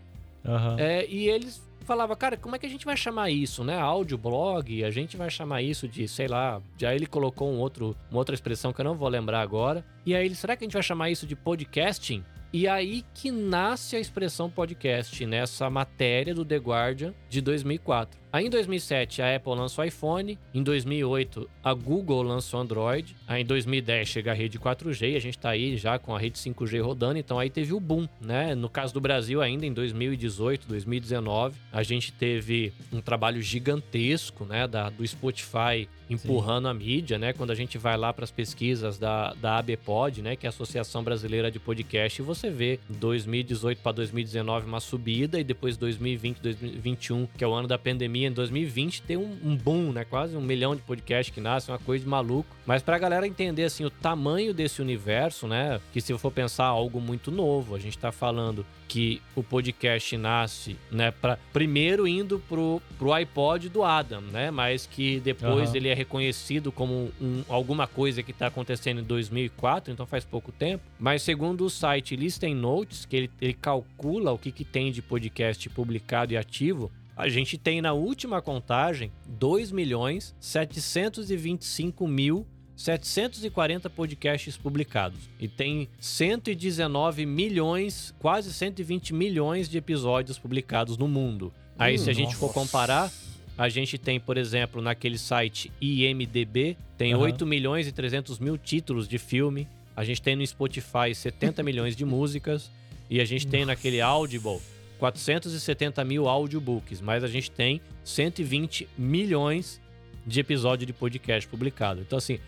Aham. É, e eles falavam, cara, como é que a gente vai chamar isso, né? Audioblog, a gente vai chamar isso de, sei lá. Já ele colocou um outro, uma outra expressão que eu não vou lembrar agora. E aí ele, será que a gente vai chamar isso de podcasting? E aí que nasce a expressão podcast nessa matéria do The Guardian de 2004. Aí em 2007 a Apple lança o iPhone, em 2008 a Google lança o Android, aí em 2010 chega a rede 4G e a gente tá aí já com a rede 5G rodando, então aí teve o boom, né? No caso do Brasil ainda em 2018, 2019, a gente teve um trabalho gigantesco, né, da, do Spotify empurrando a mídia, né? Quando a gente vai lá para as pesquisas da, da ABPOD, né, que é a Associação Brasileira de Podcast, e você vê 2018 para 2019 uma subida e depois 2020, 2021, que é o ano da pandemia, em 2020 tem um, um boom, né? Quase um milhão de podcasts que nascem, uma coisa de maluco. Mas pra galera entender assim o tamanho desse universo, né? Que se eu for pensar algo muito novo, a gente tá falando que o podcast nasce, né, para primeiro indo pro, pro iPod do Adam, né, mas que depois Aham. ele é reconhecido como um, alguma coisa que tá acontecendo em 2004, então faz pouco tempo. Mas segundo o site Listen Notes, que ele, ele calcula o que, que tem de podcast publicado e ativo, a gente tem na última contagem 2 milhões 725 mil 740 podcasts publicados e tem 119 milhões, quase 120 milhões de episódios publicados no mundo. Aí, se a gente for nossa. comparar, a gente tem, por exemplo, naquele site IMDB, tem Aham. 8 milhões e 300 mil títulos de filme. A gente tem no Spotify 70 milhões de músicas. E a gente tem naquele Audible 470 mil audiobooks. Mas a gente tem 120 milhões de episódio de podcast publicado. Então, assim,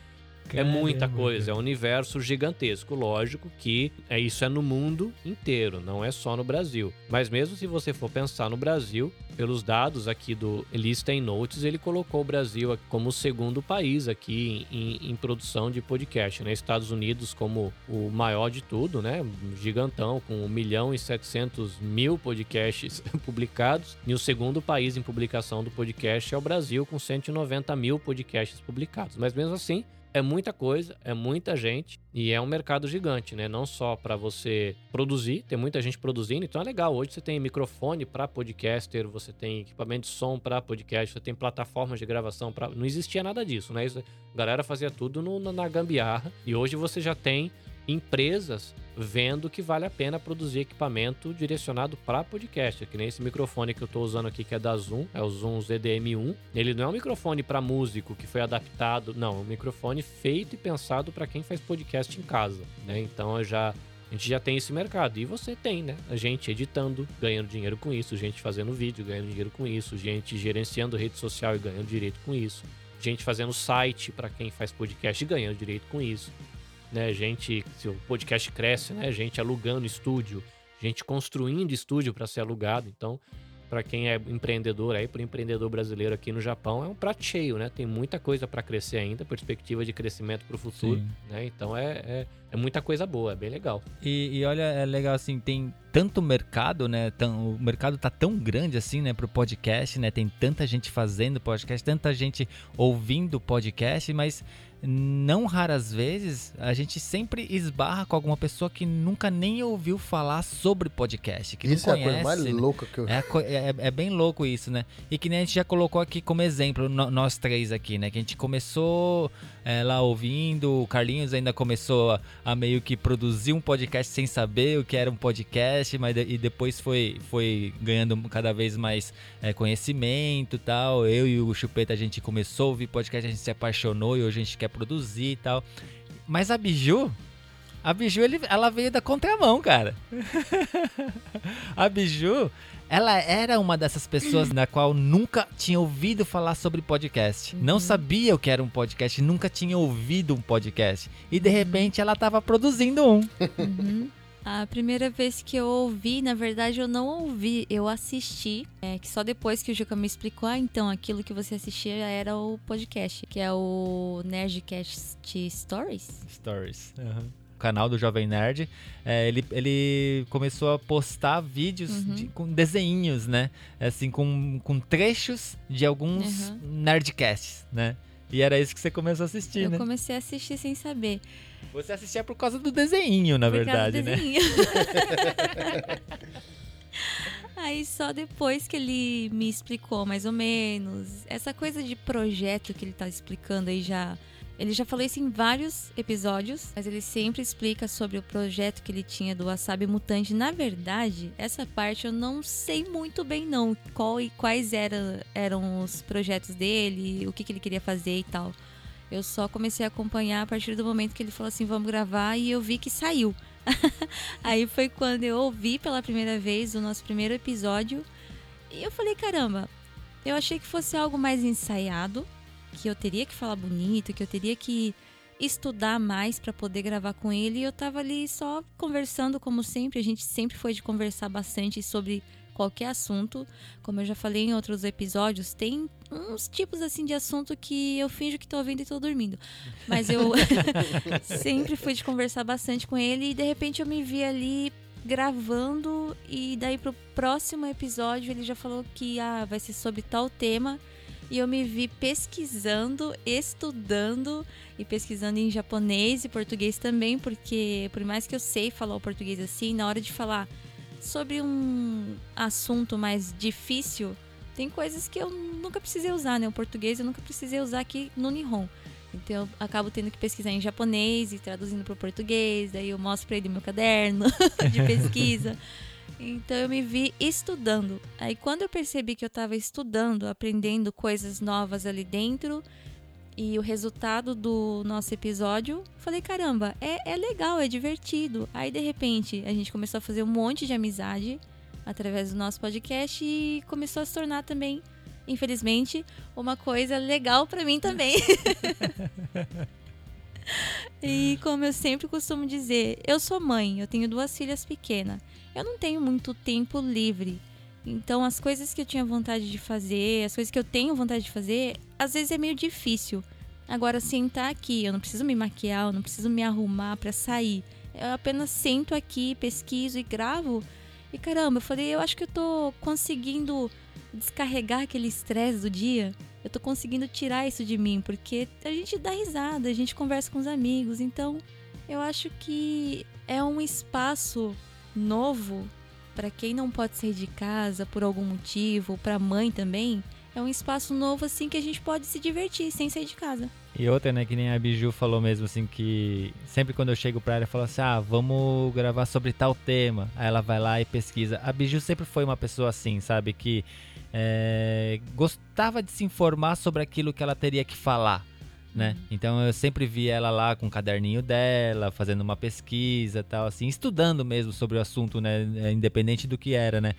é muita coisa, é um universo gigantesco. Lógico que é isso é no mundo inteiro, não é só no Brasil. Mas mesmo se você for pensar no Brasil, pelos dados aqui do Listen Notes, ele colocou o Brasil como o segundo país aqui em, em produção de podcast, né? Estados Unidos como o maior de tudo, né? Gigantão, com 1 milhão e 700 mil podcasts publicados. E o segundo país em publicação do podcast é o Brasil, com 190 mil podcasts publicados. Mas mesmo assim, é muita coisa, é muita gente e é um mercado gigante, né? Não só para você produzir, tem muita gente produzindo, então é legal. Hoje você tem microfone para podcaster, você tem equipamento de som para podcast, você tem plataformas de gravação para. Não existia nada disso, né? Isso, a galera fazia tudo no, na gambiarra e hoje você já tem empresas vendo que vale a pena produzir equipamento direcionado para podcast, que nem esse microfone que eu estou usando aqui que é da Zoom, é o Zoom ZDM1. Ele não é um microfone para músico que foi adaptado, não, é um microfone feito e pensado para quem faz podcast em casa, né? Então eu já a gente já tem esse mercado. E você tem, né? A gente editando, ganhando dinheiro com isso, gente fazendo vídeo, ganhando dinheiro com isso, gente gerenciando rede social e ganhando direito com isso, gente fazendo site para quem faz podcast e ganhando direito com isso né? Gente, se o podcast cresce, né? Gente alugando estúdio, gente construindo estúdio para ser alugado. Então, para quem é empreendedor aí, para empreendedor brasileiro aqui no Japão, é um prato cheio, né? Tem muita coisa para crescer ainda, perspectiva de crescimento para o futuro, Sim. né? Então é, é, é, muita coisa boa, é bem legal. E, e, olha, é legal assim, tem tanto mercado, né? Tão, o mercado tá tão grande assim, né, pro podcast, né? Tem tanta gente fazendo podcast, tanta gente ouvindo podcast, mas não raras vezes a gente sempre esbarra com alguma pessoa que nunca nem ouviu falar sobre podcast. Que isso não conhece, é a coisa mais né? louca que eu é, é, é, bem louco isso, né? E que nem a gente já colocou aqui como exemplo, nós três aqui, né? Que a gente começou é, lá ouvindo, o Carlinhos ainda começou a, a, meio que produzir um podcast sem saber o que era um podcast, mas e depois foi, foi ganhando cada vez mais é, conhecimento tal. Eu e o Chupeta a gente começou a ouvir podcast, a gente se apaixonou e hoje a gente quer produzir e tal. Mas a Biju, a Biju, ele, ela veio da contramão, cara. a Biju, ela era uma dessas pessoas na qual nunca tinha ouvido falar sobre podcast. Uhum. Não sabia o que era um podcast, nunca tinha ouvido um podcast. E de repente ela estava produzindo um. Uhum. A primeira vez que eu ouvi, na verdade eu não ouvi, eu assisti. É que só depois que o Juca me explicou, ah, então aquilo que você assistia era o podcast, que é o Nerdcast Stories. Stories. Uhum. Canal do Jovem Nerd, é, ele, ele começou a postar vídeos uhum. de, com desenhos, né? Assim, com, com trechos de alguns uhum. Nerdcasts, né? E era isso que você começou a assistir, eu né? Eu comecei a assistir sem saber. Você assistia por causa do desenho, na por verdade, né? Desenho. Aí só depois que ele me explicou mais ou menos. Essa coisa de projeto que ele tá explicando aí já. Ele já falou isso em vários episódios, mas ele sempre explica sobre o projeto que ele tinha do Wasabi Mutante. Na verdade, essa parte eu não sei muito bem não, qual e quais era, eram os projetos dele, o que, que ele queria fazer e tal. Eu só comecei a acompanhar a partir do momento que ele falou assim: vamos gravar, e eu vi que saiu. Aí foi quando eu ouvi pela primeira vez o nosso primeiro episódio. E eu falei: caramba, eu achei que fosse algo mais ensaiado, que eu teria que falar bonito, que eu teria que estudar mais para poder gravar com ele. E eu tava ali só conversando, como sempre. A gente sempre foi de conversar bastante sobre qualquer assunto. Como eu já falei em outros episódios, tem uns tipos assim de assunto que eu finjo que tô ouvindo e tô dormindo. Mas eu sempre fui de conversar bastante com ele e de repente eu me vi ali gravando e daí pro próximo episódio ele já falou que ah, vai ser sobre tal tema. E eu me vi pesquisando, estudando e pesquisando em japonês e português também, porque por mais que eu sei falar o português assim, na hora de falar sobre um assunto mais difícil, tem coisas que eu nunca precisei usar, né? O português eu nunca precisei usar aqui no Nihon. Então eu acabo tendo que pesquisar em japonês e traduzindo para o português, daí eu mostro para ele meu caderno de pesquisa. Então eu me vi estudando. Aí quando eu percebi que eu estava estudando, aprendendo coisas novas ali dentro, e o resultado do nosso episódio, falei, caramba, é, é legal, é divertido. Aí, de repente, a gente começou a fazer um monte de amizade através do nosso podcast e começou a se tornar também, infelizmente, uma coisa legal para mim também. e como eu sempre costumo dizer, eu sou mãe, eu tenho duas filhas pequenas. Eu não tenho muito tempo livre. Então, as coisas que eu tinha vontade de fazer, as coisas que eu tenho vontade de fazer, às vezes é meio difícil. Agora, sentar aqui, eu não preciso me maquiar, eu não preciso me arrumar para sair. Eu apenas sento aqui, pesquiso e gravo. E caramba, eu falei, eu acho que eu tô conseguindo descarregar aquele estresse do dia. Eu tô conseguindo tirar isso de mim, porque a gente dá risada, a gente conversa com os amigos. Então, eu acho que é um espaço novo para quem não pode sair de casa por algum motivo, para mãe também. É um espaço novo assim que a gente pode se divertir sem sair de casa. E outra, né, que nem a Biju falou mesmo, assim, que sempre quando eu chego pra ela, eu falo assim, ah, vamos gravar sobre tal tema. Aí ela vai lá e pesquisa. A Biju sempre foi uma pessoa assim, sabe, que é, gostava de se informar sobre aquilo que ela teria que falar. Né? Uhum. Então eu sempre vi ela lá com o caderninho dela, fazendo uma pesquisa tal, assim, estudando mesmo sobre o assunto, né? Independente do que era, né?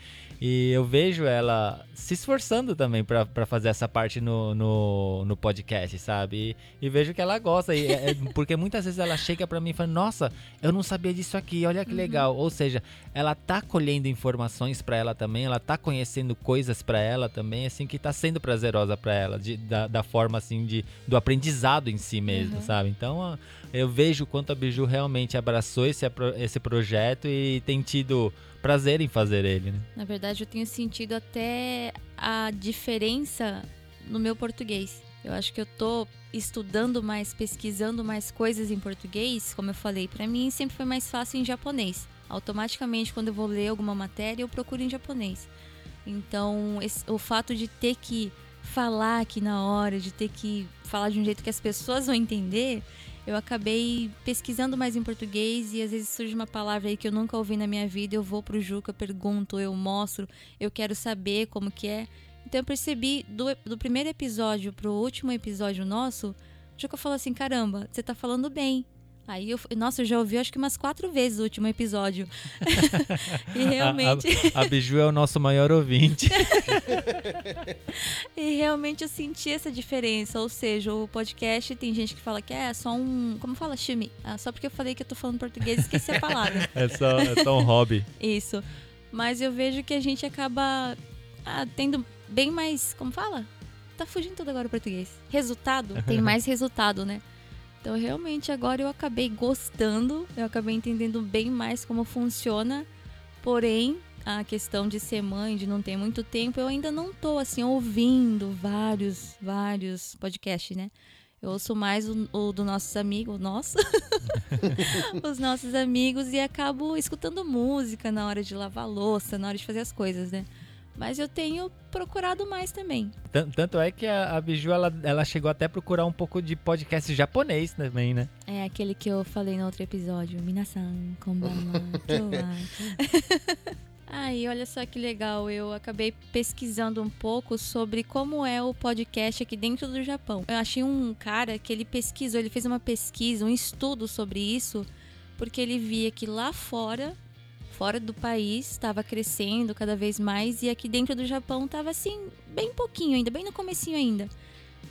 E eu vejo ela se esforçando também para fazer essa parte no, no, no podcast, sabe? E, e, vejo que ela gosta, e, é, porque muitas vezes ela chega para mim e fala: Nossa, eu não sabia disso aqui, olha que uhum. legal. Ou seja, ela tá colhendo informações para ela também, ela tá conhecendo coisas para ela também, assim, que tá sendo prazerosa para ela, de, da, da forma assim de, do aprendizado em si mesmo, uhum. sabe? Então eu vejo quanto a Biju realmente abraçou esse, esse projeto e tem tido prazer em fazer ele, né? Na verdade, eu tenho sentido até a diferença no meu português. Eu acho que eu tô estudando mais, pesquisando mais coisas em português, como eu falei, para mim sempre foi mais fácil em japonês. Automaticamente, quando eu vou ler alguma matéria, eu procuro em japonês. Então, esse, o fato de ter que falar aqui na hora, de ter que falar de um jeito que as pessoas vão entender, eu acabei pesquisando mais em português e às vezes surge uma palavra aí que eu nunca ouvi na minha vida, eu vou pro Juca, pergunto, eu mostro, eu quero saber como que é. Então eu percebi do, do primeiro episódio pro último episódio nosso, o Juca falou assim, caramba, você tá falando bem. Aí eu, nossa, eu já ouvi acho que umas quatro vezes o último episódio. e realmente. A, a, a, Biju é o nosso maior ouvinte. e realmente eu senti essa diferença. Ou seja, o podcast tem gente que fala que é só um. Como fala, Shumi? Ah, só porque eu falei que eu tô falando português esqueci a palavra. é, só, é só um hobby. Isso. Mas eu vejo que a gente acaba ah, tendo bem mais. Como fala? Tá fugindo tudo agora o português. Resultado? Tem mais resultado, né? Então, realmente, agora eu acabei gostando, eu acabei entendendo bem mais como funciona. Porém, a questão de ser mãe, de não ter muito tempo, eu ainda não tô assim ouvindo vários, vários podcasts, né? Eu ouço mais o, o do nossos amigos, nossa, os nossos amigos e acabo escutando música na hora de lavar louça, na hora de fazer as coisas, né? Mas eu tenho procurado mais também. Tanto é que a, a Biju, ela, ela chegou até a procurar um pouco de podcast japonês também, né? É aquele que eu falei no outro episódio. Minasan, konbanwa, Aí, olha só que legal, eu acabei pesquisando um pouco sobre como é o podcast aqui dentro do Japão. Eu achei um cara que ele pesquisou, ele fez uma pesquisa, um estudo sobre isso, porque ele via que lá fora fora do país estava crescendo cada vez mais e aqui dentro do Japão estava assim, bem pouquinho ainda, bem no comecinho ainda.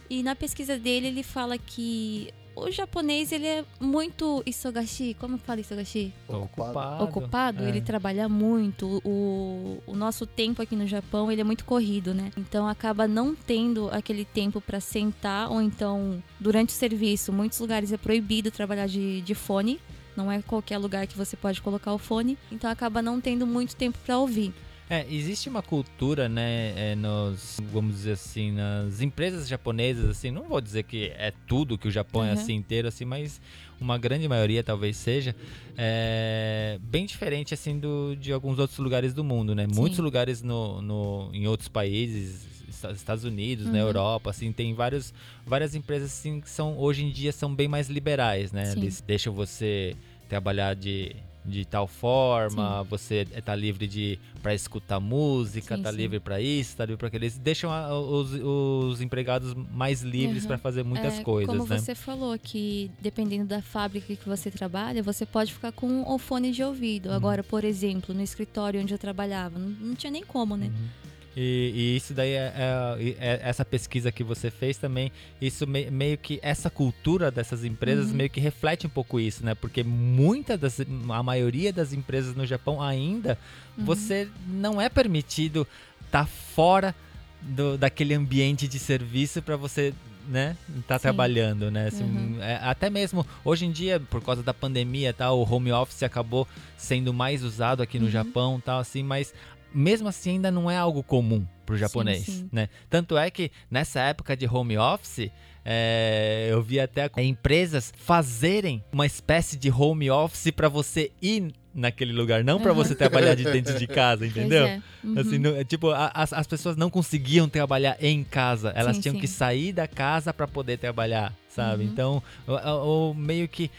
E na pesquisa dele ele fala que o japonês ele é muito isogashi, como fala isogashi? Ocupado. Ocupado, é. ele trabalha muito. O, o nosso tempo aqui no Japão, ele é muito corrido, né? Então acaba não tendo aquele tempo para sentar ou então durante o serviço, muitos lugares é proibido trabalhar de, de fone. Não é qualquer lugar que você pode colocar o fone, então acaba não tendo muito tempo para ouvir. É, existe uma cultura, né, é, nos, vamos dizer assim, nas empresas japonesas, assim, não vou dizer que é tudo que o Japão uhum. é assim inteiro, assim, mas uma grande maioria talvez seja, é, bem diferente, assim, do, de alguns outros lugares do mundo, né? Sim. Muitos lugares no, no, em outros países, Estados Unidos, uhum. na Europa, assim, tem vários, várias empresas assim que são hoje em dia são bem mais liberais, né? Sim. Eles deixam você trabalhar de de tal forma, sim. você está livre de para escutar música, sim, tá sim. livre para isso, tá livre para aquilo. Eles deixam a, os, os empregados mais livres uhum. para fazer muitas é, coisas, como né? você falou que dependendo da fábrica que você trabalha, você pode ficar com o fone de ouvido. Uhum. Agora, por exemplo, no escritório onde eu trabalhava, não, não tinha nem como, né? Uhum. E, e, isso daí é, é, é, essa pesquisa que você fez também, isso me, meio que essa cultura dessas empresas uhum. meio que reflete um pouco isso, né? Porque muita das, a maioria das empresas no Japão ainda uhum. você não é permitido estar tá fora do, daquele ambiente de serviço para você né, tá Sim. trabalhando, né? Assim, Uhum. é, até mesmo hoje em dia, por causa da pandemia, tal, o home office acabou sendo mais usado aqui no Uhum. Japão, tal, assim, mas mesmo assim ainda não é algo comum pro japonês, sim. né? Tanto é que nessa época de home office, é, eu vi até empresas fazerem uma espécie de home office para você ir naquele lugar, não para Uhum. você trabalhar de dentro de casa, entendeu? É. Uhum. Assim, não- é tipo, a- as, as pessoas não conseguiam trabalhar em casa. Elas Sim, tinham sim. que sair da casa para poder trabalhar, sabe? Uhum. Então, o, o- o meio que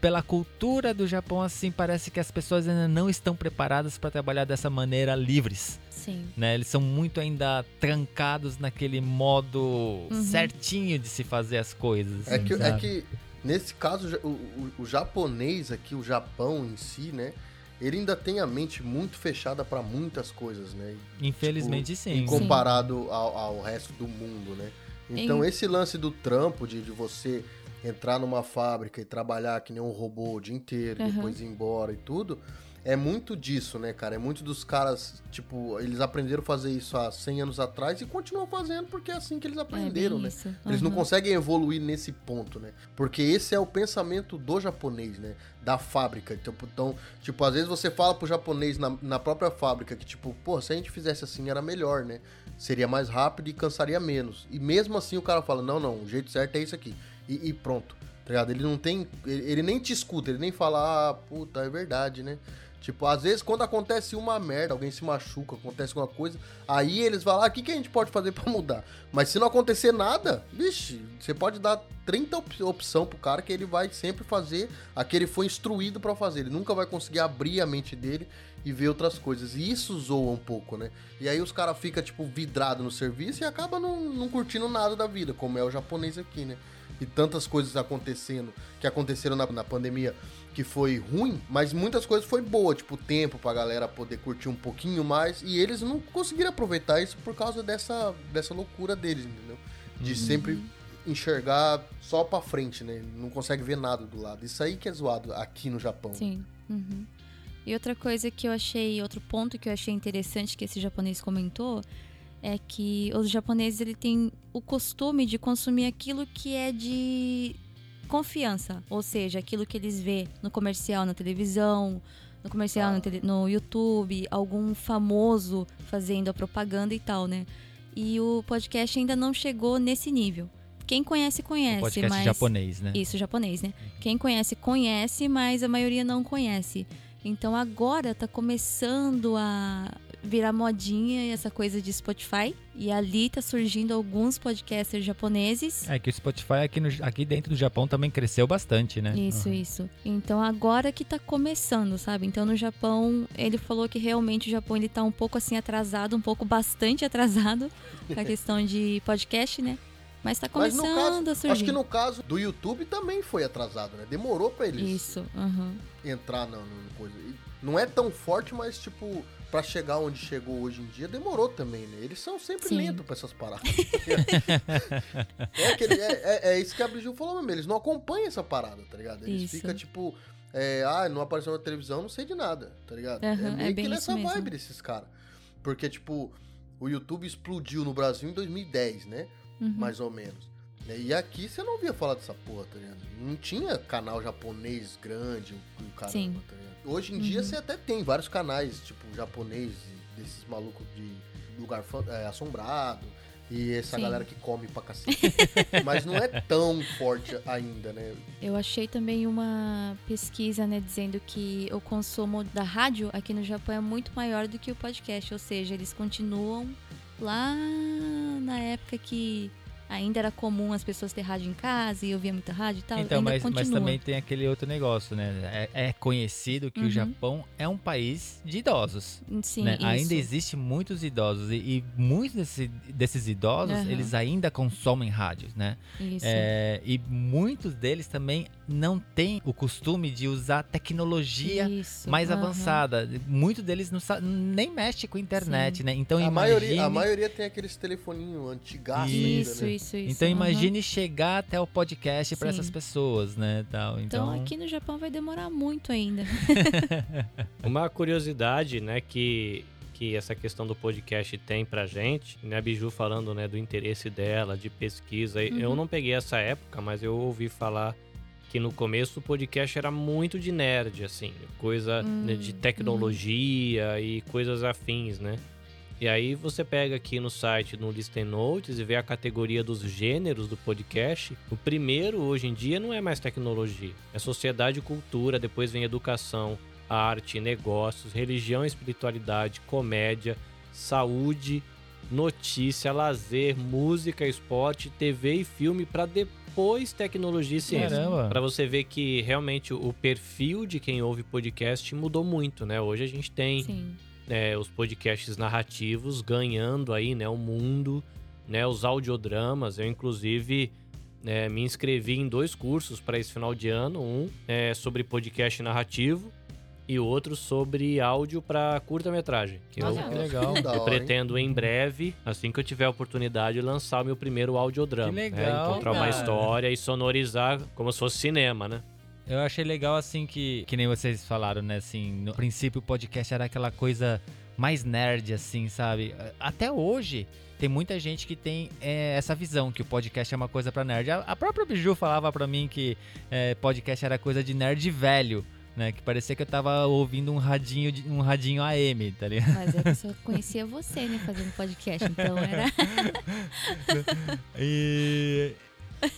pela cultura do Japão, assim, parece que as pessoas ainda não estão preparadas para trabalhar dessa maneira livres, Sim. né? Eles são muito ainda trancados naquele modo Uhum. certinho de se fazer as coisas. É assim, que, é que nesse caso, o, o- o japonês aqui, o Japão em si, né? Ele ainda tem a mente muito fechada pra muitas coisas, né? Infelizmente, Tipo, sim. comparado ao, ao resto do mundo, né? Então Em- esse lance do trampo, de, de você entrar numa fábrica e trabalhar que nem um robô o dia inteiro, Aham. depois ir embora e tudo, é muito disso, né, cara? É muito dos caras, tipo, eles aprenderam a fazer isso há 100 anos atrás e continuam fazendo porque é assim que eles aprenderam, é né? Isso. Eles não Uhum. conseguem evoluir nesse ponto, né? Porque esse é o pensamento do japonês, né? Da fábrica. Então, então, tipo, às vezes você fala pro japonês na, na própria fábrica que, tipo, pô, se a gente fizesse assim era melhor, né? Seria mais rápido e cansaria menos. E mesmo assim o cara fala, não, não, o jeito certo é isso aqui. E, e pronto, tá ligado? Ele não tem. Ele, ele nem te escuta, ele nem fala, ah, puta, é verdade, né? Tipo, às vezes quando acontece uma merda, alguém se machuca, acontece alguma coisa, aí eles falam, ah, o que, que a gente pode fazer pra mudar? Mas se não acontecer nada, vixe, você pode dar 30 op opção pro cara que ele vai sempre fazer a que ele foi instruído pra fazer. Ele nunca vai conseguir abrir a mente dele e ver outras coisas. E isso zoa um pouco, né? E aí os caras ficam, tipo, vidrado no serviço e acaba não, não curtindo nada da vida, como é o japonês aqui, né? E tantas coisas acontecendo, que aconteceram na, na pandemia, que foi ruim, mas muitas coisas foi boa, tipo tempo pra galera poder curtir um pouquinho mais, e eles não conseguiram aproveitar isso por causa dessa, dessa loucura deles, entendeu? De sempre enxergar só pra frente, né? Não consegue ver nada do lado. Isso aí que é zoado aqui no Japão. Sim. Uhum. E outra coisa que eu achei, outro ponto que eu achei interessante que esse japonês comentou é que os japoneses ele tem o costume de consumir aquilo que é de confiança, ou seja, aquilo que eles vê no comercial na televisão, no comercial na tele- no YouTube, algum famoso fazendo a propaganda e tal, né? E o podcast ainda não chegou nesse nível. Quem conhece conhece, podcast mas japonês, né? isso, japonês, né? Quem conhece, conhece, mas a maioria não conhece. Então agora tá começando a virar modinha essa coisa de Spotify. E ali tá surgindo alguns podcasters japoneses. É que o Spotify aqui, no- aqui dentro do Japão também cresceu bastante, né? Isso, Uhum. isso. Então agora que tá começando, sabe? Então no Japão, ele falou que realmente o Japão ele tá um pouco assim atrasado, um pouco bastante atrasado com a questão de podcast, né? Mas tá Mas começando no caso, a surgir. acho que no caso do YouTube também foi atrasado, né? Demorou pra eles Isso, aham. entrar na no coisa. E Não é tão forte, mas tipo, pra chegar onde chegou hoje em dia, demorou também, né? Eles são sempre Sim. lentos pra essas paradas. é, aquele, é, é, é isso que a Brigitte falou mesmo, eles não acompanham essa parada, tá ligado? Eles Isso. ficam tipo, é, ah, não apareceu na televisão, não sei de nada, tá ligado? Aham, é é meio bem que nessa mesmo. vibe desses caras. Porque, tipo, o YouTube explodiu no Brasil em 2010, né? Uhum. mais ou menos. Né? E aqui você não via falar dessa porra, tá ligado? Não tinha canal japonês grande, o caramba, Sim. tá ligado? Hoje em dia Uhum. você até tem vários canais, tipo, japonês, desses malucos de lugar é, assombrado, e essa Sim. galera que come pra cacete. Mas não é tão forte ainda, né? Eu achei também uma pesquisa, né, dizendo que o consumo da rádio aqui no Japão é muito maior do que o podcast, ou seja, eles continuam lá na época que ainda era comum as pessoas ter rádio em casa e eu via muita rádio e tal. Então, mas, mas continua. também tem aquele outro negócio, né? É, é conhecido que o Uhum. Japão é um país de idosos. Sim, né? Ainda existe muitos idosos e, e muitos desse- desses idosos Aham. eles ainda consomem rádios, né? Isso. É, e muitos deles também não têm o costume de usar tecnologia Isso, mais aham. avançada. Muitos deles não nem mexe com internet, Sim. né? Então a, imagine, maioria, a maioria tem aqueles telefoninhos antigaços ainda, Isso, né? isso, isso. então imagine chegar até o podcast para essas pessoas, né? Tal. Então Então, aqui no Japão vai demorar muito ainda. Uma curiosidade, né, que, que essa questão do podcast tem pra gente, né? A Biju falando, né, do interesse dela, de pesquisa. Eu Uhum. não peguei essa época, mas eu ouvi falar que no começo o podcast era muito de nerd, assim, coisa né, de Hum, tecnologia e coisas afins, né? E aí você pega aqui no site, no Listen Notes, e vê a categoria dos gêneros do podcast. O primeiro, hoje em dia, não é mais tecnologia. É sociedade e cultura, depois vem educação, arte, negócios, religião espiritualidade, comédia, saúde, notícia, lazer, música, esporte, TV e filme, para depois tecnologia e ciência. Caramba. Pra você ver que realmente o perfil de quem ouve podcast mudou muito, né? Hoje a gente tem Sim. é, os podcasts narrativos ganhando aí, né, o mundo, né, os audiodramas. Eu, inclusive, né, me inscrevi em dois cursos para esse final de ano. Um é sobre podcast narrativo e outro sobre áudio para curta-metragem. Que eu, Que legal. Eu hora, hein? pretendo em breve, assim que eu tiver a oportunidade, lançar o meu primeiro audiodrama. Que né, legal, encontrar uma cara. história e sonorizar como se fosse cinema, né? Eu achei legal, assim, que, que nem vocês falaram, né? Assim, no princípio o podcast era aquela coisa mais nerd, assim, sabe? Até hoje, tem muita gente que tem é, essa visão, que o podcast é uma coisa pra nerd. A, a própria Biju falava pra mim que é, podcast era coisa de nerd velho, né? Que parecia que eu tava ouvindo um radinho, de- um radinho AM, tá ligado? Mas é que eu só conhecia você, né, fazendo podcast. Então era. E.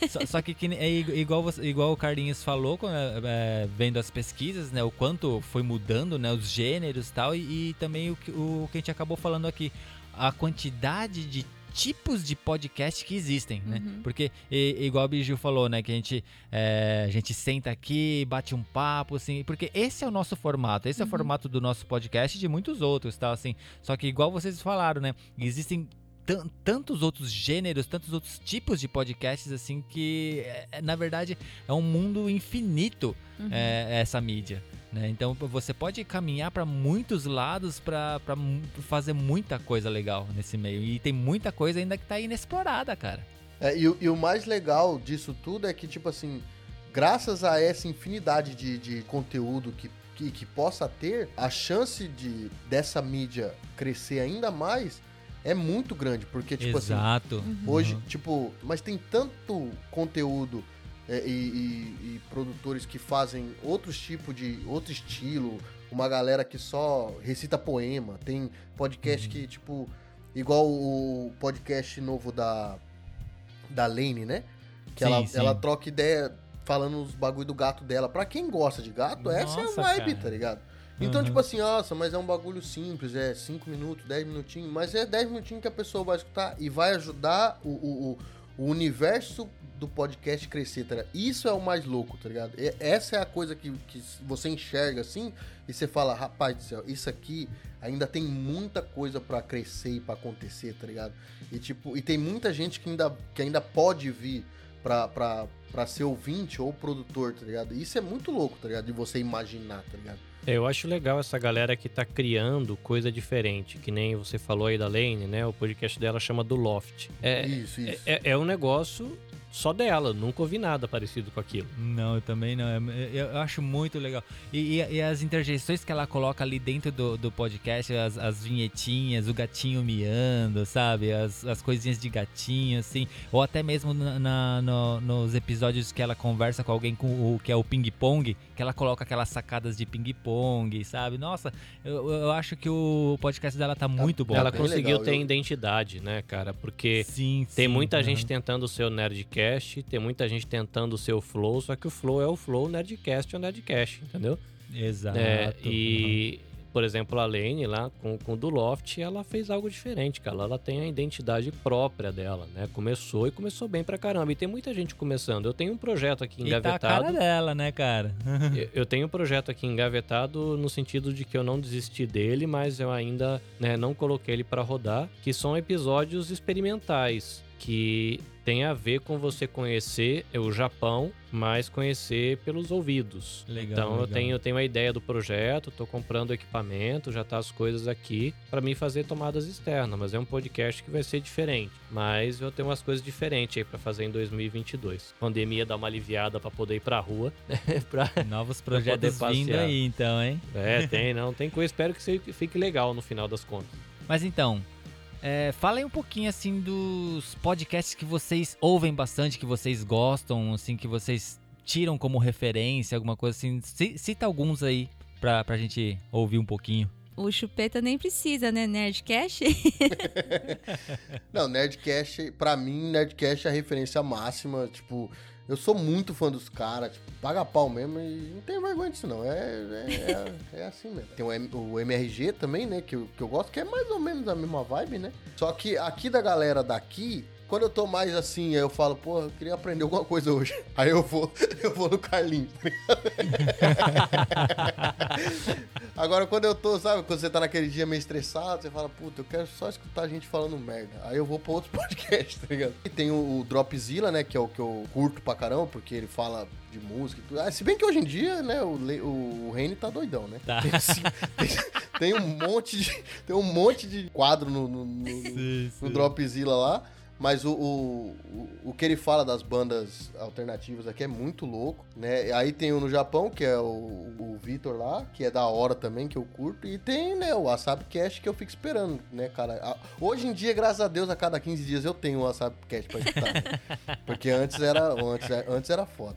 Só, só que, que é igu- igual, igual o Carlinhos falou, quando, é, vendo as pesquisas, né? O quanto foi mudando, né? Os gêneros e tal. E, e também o, que- o que a gente acabou falando aqui. A quantidade de tipos de podcast que existem, né? Uhum. Porque, e- igual a Biju falou, né? Que a gente, é, a gente senta aqui, bate um papo, assim. Porque esse é o nosso formato. Esse é o Uhum. formato do nosso podcast e de muitos outros, tá? Assim, só que igual vocês falaram, né? Existem tan- tantos outros gêneros, tantos outros tipos de podcasts, assim, que, é, na verdade, é um mundo infinito Uhum. é, essa mídia. Né? Então você pode caminhar para muitos lados para fazer muita coisa legal nesse meio. E tem muita coisa ainda que tá inexplorada, cara. É, e, o- e o mais legal disso tudo é que, tipo assim, graças a essa infinidade de, de conteúdo que, que, que possa ter, a chance de dessa mídia crescer ainda mais é muito grande. Porque, tipo assim, Exato. Hoje, Uhum. tipo, mas tem tanto conteúdo e, e- e produtores que fazem outros tipos de. outro estilo. Uma galera que só recita poema. Tem podcast Uhum. que, tipo, igual o podcast novo da. Da Lane, né? Que Sim, ela, sim. ela troca ideia falando os bagulho do gato dela. Pra quem gosta de gato, essa é a Nossa, vibe, cara. tá ligado? Então, Uhum. tipo assim, nossa, mas é um bagulho simples, é 5 minutos, 10 minutinhos, mas é 10 minutinhos que a pessoa vai escutar e vai ajudar o, o, o- o universo do podcast crescer, tá ligado? Isso é o mais louco, tá ligado? E- essa é a coisa que, que você enxerga assim e você fala, rapaz do céu, isso aqui ainda tem muita coisa pra crescer e pra acontecer, tá ligado? E tipo, e tem muita gente que ainda, que ainda pode vir pra, pra, pra ser ouvinte ou produtor, tá ligado? Isso é muito louco, tá ligado? De você imaginar, tá ligado? É, Eu acho legal essa galera que tá criando coisa diferente, que nem você falou aí da Lane, né? O podcast dela chama do Loft. É, isso, isso. é, é um negócio só dela, nunca ouvi nada parecido com aquilo. Não, eu também não. É- Eu, eu acho muito legal. E, e- e as interjeições que ela coloca ali dentro do, do podcast, as, as vinhetinhas, o gatinho miando, sabe? As, as coisinhas de gatinho, assim. Ou até mesmo na, na- no- nos episódios que ela conversa com alguém com o que é o ping-pong, que ela coloca aquelas sacadas de ping-pong, sabe? Nossa, eu, eu acho que o podcast dela tá muito bom. Ela conseguiu legal, ter eu- identidade, né, cara? Porque Sim, tem sim, muita gente tentando ser o Nerdcast, tem muita gente tentando ser o Flow, só que o Flow é o Flow, o Nerdcast é o Nerdcast, entendeu? Exato. É, e, por exemplo, a Lane lá com, com o do Loft, ela fez algo diferente, cara. Ela tem a identidade própria dela, né? Começou e começou bem pra caramba. E tem muita gente começando. Eu tenho um projeto aqui E tá a engavetado. cara dela, né, cara? Eu- Eu tenho um projeto aqui engavetado no sentido de que eu não desisti dele, mas eu ainda né, não coloquei ele pra rodar, que são episódios experimentais, que tem a ver com você conhecer o Japão, mas conhecer pelos ouvidos. Legal. Então eu legal. tenho, eu tenho a ideia do projeto, tô comprando equipamento, já tá as coisas aqui para mim fazer tomadas externas, mas é um podcast que vai ser diferente. Mas eu tenho umas coisas diferentes aí para fazer em 2022. Pandemia dá uma aliviada para poder ir pra rua, pra... Novos projetos vindo passear. aí, então, hein? É, tem, não, tem coisa, espero que fique legal no final das contas. Mas então, é, fala aí um pouquinho assim dos podcasts que vocês ouvem bastante, que vocês gostam, assim, que vocês tiram como referência, alguma coisa assim. Ci- Cita alguns aí pra, pra gente ouvir um pouquinho. O chupeta nem precisa, né, Nerdcast? Não, Nerdcast, pra mim, Nerdcast é a referência máxima. Tipo, eu sou muito fã dos caras, tipo, paga pau mesmo e não tem vergonha disso, não. É, é, é, é assim mesmo. Tem o, M- o MRG também, né, que eu, que eu gosto, que é mais ou menos a mesma vibe, né? Só que aqui da galera daqui. Quando eu tô mais assim, eu falo, pô, eu queria aprender alguma coisa hoje. Aí eu vou, eu vou no Carlinhos. Agora, quando eu tô, sabe, quando você tá naquele dia meio estressado, você fala, puta, eu quero só escutar gente falando merda. Aí eu vou pra outros podcasts, tá ligado? E tem o, o Dropzilla, né, que é o que eu curto pra caramba, porque ele fala de música e tudo. Ah, se bem que hoje em dia, né, o, o, o Reni tá doidão, né? Tá. Tem, assim, tem- tem um monte de, tem um monte de quadro no, no, no- no Dropzilla lá. Mas o, o, o- que ele fala das bandas alternativas aqui é muito louco, né? Aí tem o no Japão, que é o, o Vitor lá, que é da hora também, que eu curto. E tem, né, o Wasabi Cash que eu fico esperando, né, cara? Hoje em dia, graças a Deus, a cada 15 dias eu tenho o Wasabi Cash pra escutar. né? Porque antes era, antes, antes era foda.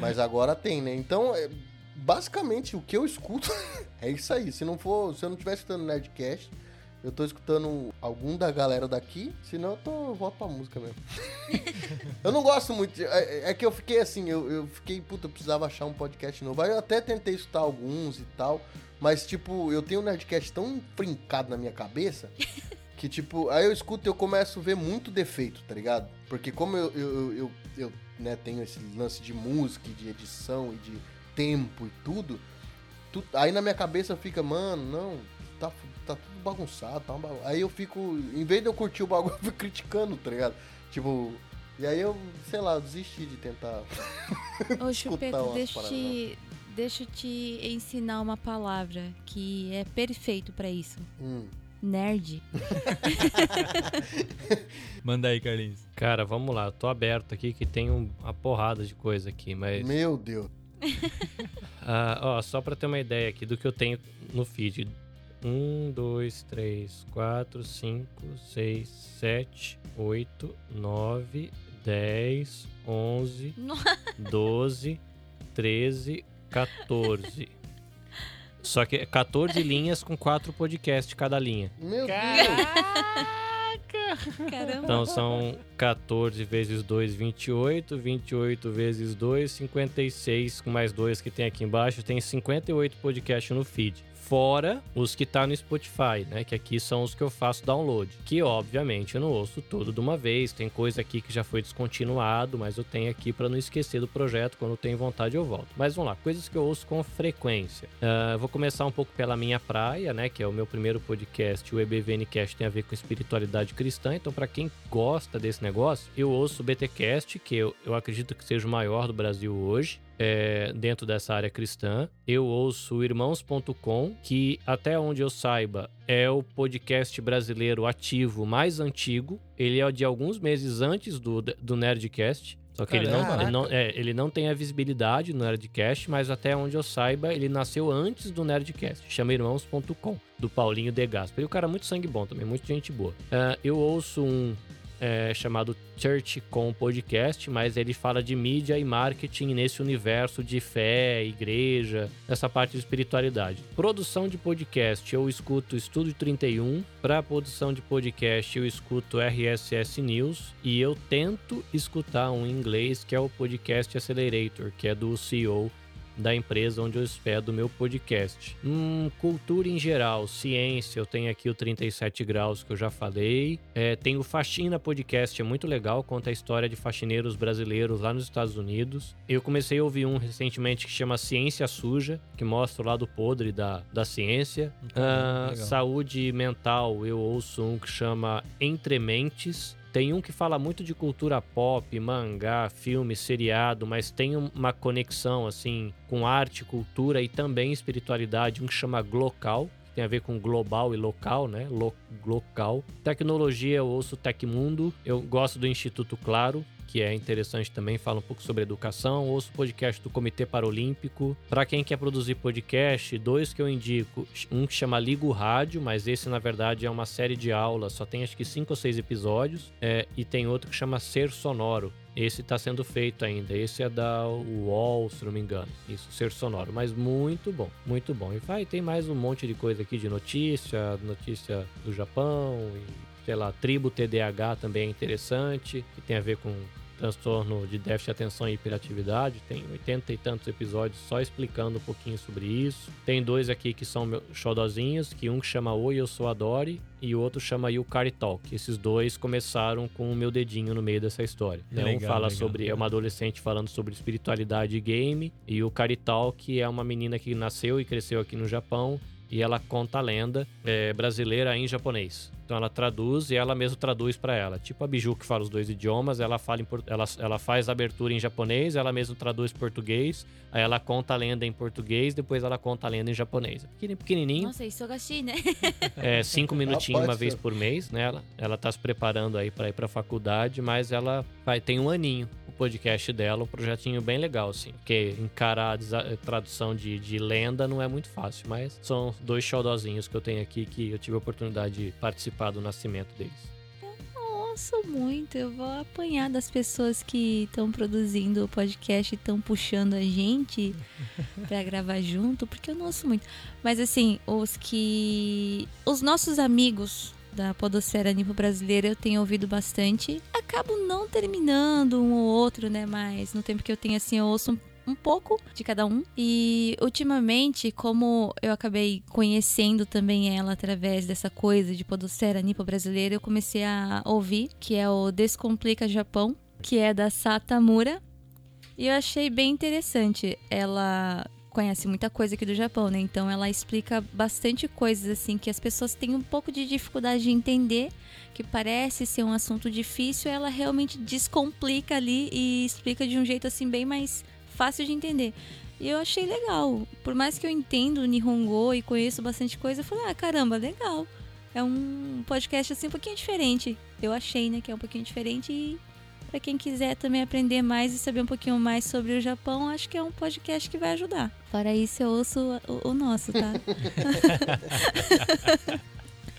Mas agora tem, né? Então, é, basicamente, o que eu escuto é isso aí. Se não for, se eu não estiver escutando Nerdcast, eu tô escutando algum da galera daqui, senão eu, tô, eu volto pra música mesmo. eu não gosto muito. de- é, é que eu fiquei assim, eu, eu fiquei, puta, eu precisava achar um podcast novo. Aí eu até tentei escutar alguns e tal, mas tipo, eu tenho um Nerdcast tão trincado na minha cabeça. Que tipo, aí eu escuto e eu começo a ver muito defeito, tá ligado? Porque como eu, eu, eu, eu, né, tenho esse lance de música, e de edição e de tempo e tudo, tu- aí na minha cabeça fica, mano, não, tá, tudo bagunçado, tá uma bagun- Aí eu fico, em vez de eu curtir o bagulho, eu fico criticando, tá ligado? Tipo, e aí eu, sei lá, eu desisti de tentar. Ô, chupeta, deixa te, deixa eu te ensinar uma palavra que é perfeito pra isso. Hum. Nerd. Manda aí, Carlinhos. Cara, vamos lá, eu tô aberto aqui que tem um- uma porrada de coisa aqui, mas. Meu Deus. Ah, ó, só pra ter uma ideia aqui do que eu tenho no feed. 1, 2, 3, 4, 5, 6, 7, 8, 9, 10, 11, Nossa. 12, 13, 14. Só que é 14 linhas com 4 podcasts cada linha. Meu Deus. Caramba. Então são 14 vezes 2, 28. 28 vezes 2, 56. Com mais dois que tem aqui embaixo, tem 58 podcasts no feed. Fora os que tá no Spotify, né? Que aqui são os que eu faço download. Que obviamente eu não ouço tudo de uma vez. Tem coisa aqui que já foi descontinuado, mas eu tenho aqui para não esquecer do projeto. Quando eu tenho vontade, eu volto. Mas vamos lá, coisas que eu ouço com frequência. Ah, vou começar um pouco pela minha praia, né? Que é o meu primeiro podcast. O EBVNcast tem a ver com espiritualidade cristã. Então, para quem gosta desse negócio, eu ouço o BTcast, que eu, eu acredito que seja o maior do Brasil hoje. É, dentro dessa área cristã, eu ouço Irmãos.com, que até onde eu saiba é o podcast brasileiro ativo mais antigo. Ele é de alguns meses antes do, do Nerdcast. Só que ele não, ele, não, é, ele não tem a visibilidade no Nerdcast, mas até onde eu saiba, ele nasceu antes do Nerdcast. Chama Irmãos.com, do Paulinho De Gasperi. O cara é muito sangue bom também, muita gente boa. Ah, eu ouço um é, chamado ChurchCom Podcast, mas ele fala de mídia e marketing nesse universo de fé, igreja, nessa parte de espiritualidade. Produção de podcast, eu escuto Estúdio 31. Para produção de podcast, eu escuto RSS News. E eu tento escutar um em inglês, que é o Podcast Accelerator, que é do CEO da empresa onde eu hospedo o meu podcast. Hum, cultura em geral, ciência, eu tenho aqui o 37 graus que eu já falei. É, tem o Faxina Podcast, é muito legal, conta a história de faxineiros brasileiros lá nos Estados Unidos. Eu comecei a ouvir um recentemente que chama Ciência Suja, que mostra o lado podre da, da ciência. Ah, saúde mental, eu ouço um que chama Entre Mentes. Tem um que fala muito de cultura pop, mangá, filme, seriado, mas tem uma conexão assim com arte, cultura e também espiritualidade, um que chama Glocal, que tem a ver com global e local, né? Lo local. Tecnologia, eu ouço Tecmundo, eu gosto do Instituto Claro, que é interessante também, fala um pouco sobre educação. Ouço o podcast do Comitê Paralímpico. Para quem quer produzir podcast, dois que eu indico. Um que chama Ligo Rádio, mas esse na verdade é uma série de aulas, só tem acho que cinco ou seis episódios. É, e tem outro que chama Ser Sonoro. Esse está sendo feito ainda. Esse é da UOL, se não me engano. Isso, ser sonoro. Mas muito bom, muito bom. E vai, tem mais um monte de coisa aqui de notícia, notícia do Japão, e, sei lá, tribo TDAH também é interessante, que tem a ver com transtorno de déficit de atenção e hiperatividade. Tem 80 e tantos episódios só explicando um pouquinho sobre isso. Tem dois aqui que são meus xodozinhos, que um chama Oi, eu sou a Dory e o outro chama Yukari Talk. Esses dois começaram com o meu dedinho no meio dessa história. Né? Legal, um fala legal, sobre é uma adolescente falando sobre espiritualidade e game e o Yukari Talk é uma menina que nasceu e cresceu aqui no Japão e ela conta a lenda é, brasileira em japonês. Então ela traduz e ela mesmo traduz para ela. Tipo a Biju que fala os dois idiomas, ela fala em, ela, ela faz a abertura em japonês, ela mesmo traduz português, aí ela conta a lenda em português, depois ela conta a lenda em japonês. Pequenininho. Nossa, isso eu né? É, cinco minutinhos uma vez por mês, né? Ela, ela tá se preparando aí para ir pra faculdade, mas ela vai, tem um aninho podcast dela, um projetinho bem legal, assim. Porque encarar a tradução de, de lenda não é muito fácil, mas são dois xodózinhos que eu tenho aqui que eu tive a oportunidade de participar do nascimento deles? Eu ouço muito, eu vou apanhar das pessoas que estão produzindo o podcast e estão puxando a gente para gravar junto, porque eu não ouço muito. Mas assim, os que. Os nossos amigos da Podosfera Nipo Brasileira eu tenho ouvido bastante. Acabo não terminando um ou outro, né? Mas no tempo que eu tenho assim, eu ouço um pouco de cada um. E ultimamente, como eu acabei conhecendo também ela através dessa coisa de podosfera nipo brasileira, eu comecei a ouvir, que é o Descomplica Japão, que é da Satamura. E eu achei bem interessante. Ela conhece muita coisa aqui do Japão, né? Então ela explica bastante coisas assim que as pessoas têm um pouco de dificuldade de entender, que parece ser um assunto difícil, ela realmente descomplica ali e explica de um jeito assim bem mais fácil de entender. E eu achei legal. Por mais que eu entendo Nihongo e conheço bastante coisa, eu falei, ah, caramba, legal. É um podcast assim um pouquinho diferente. Eu achei, né, que é um pouquinho diferente e para quem quiser também aprender mais e saber um pouquinho mais sobre o Japão, acho que é um podcast que vai ajudar. Para isso eu ouço o, o nosso, tá?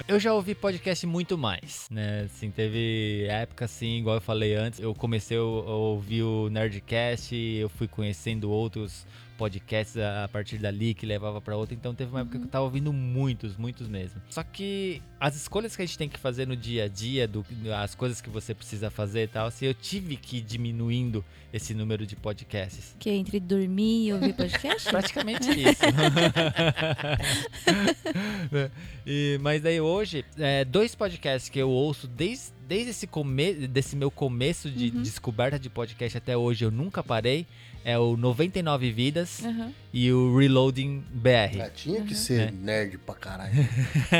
Eu já ouvi podcast muito mais, né? Assim, teve época assim, igual eu falei antes, eu comecei a ouvir o Nerdcast, eu fui conhecendo outros podcasts a partir dali que levava para outra. Então teve uma época que eu tava ouvindo muitos, muitos mesmo. Só que as escolhas que a gente tem que fazer no dia a dia, do, as coisas que você precisa fazer e tal, assim, eu tive que ir diminuindo esse número de podcasts. Que é entre dormir e ouvir podcast? Praticamente isso. e, mas daí hoje, é, dois podcasts que eu ouço desde desde esse come desse meu começo de uhum. descoberta de podcast até hoje, eu nunca parei é o 99 Vidas uhum. e o Reloading BR. Ah, tinha que uhum. ser é. nerd pra caralho.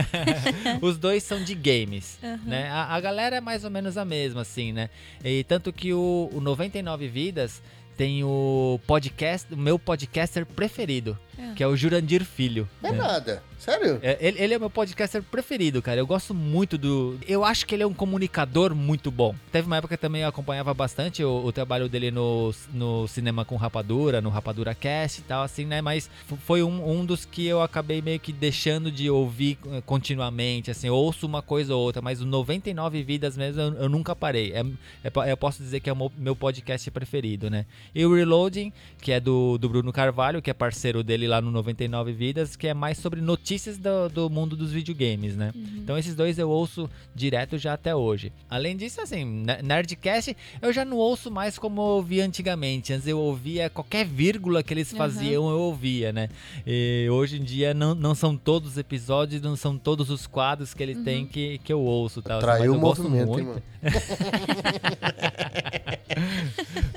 Os dois são de games, uhum. né? A, a, galera é mais ou menos a mesma, assim, né? E tanto que o, o 99 Vidas tem o podcast, o meu podcaster preferido, é. que é o Jurandir Filho. É né? nada. Sério? É, ele, ele, é meu podcaster preferido, cara. Eu gosto muito do. Eu acho que ele é um comunicador muito bom. Teve uma época que também eu acompanhava bastante o, o trabalho dele no, no cinema com Rapadura, no Rapadura Cast e tal, assim, né? Mas foi um, um dos que eu acabei meio que deixando de ouvir eh, continuamente. Assim, eu ouço uma coisa ou outra, mas o 99 Vidas mesmo eu, eu nunca parei. É, é, eu posso dizer que é o meu podcast preferido, né? E o Reloading, que é do, do Bruno Carvalho, que é parceiro dele lá no 99 Vidas, que é mais sobre notícias do, do mundo dos videogames, né? Uhum. Então esses dois eu ouço direto já até hoje. Além disso, assim, Nerdcast eu já não ouço mais como eu ouvia antigamente. Antes eu ouvia qualquer vírgula que eles faziam, uhum. eu ouvia, né? E hoje em dia não, não são todos os episódios, não são todos os quadros que ele uhum. tem que, que eu ouço. Tal. Traiu o movimento, hein,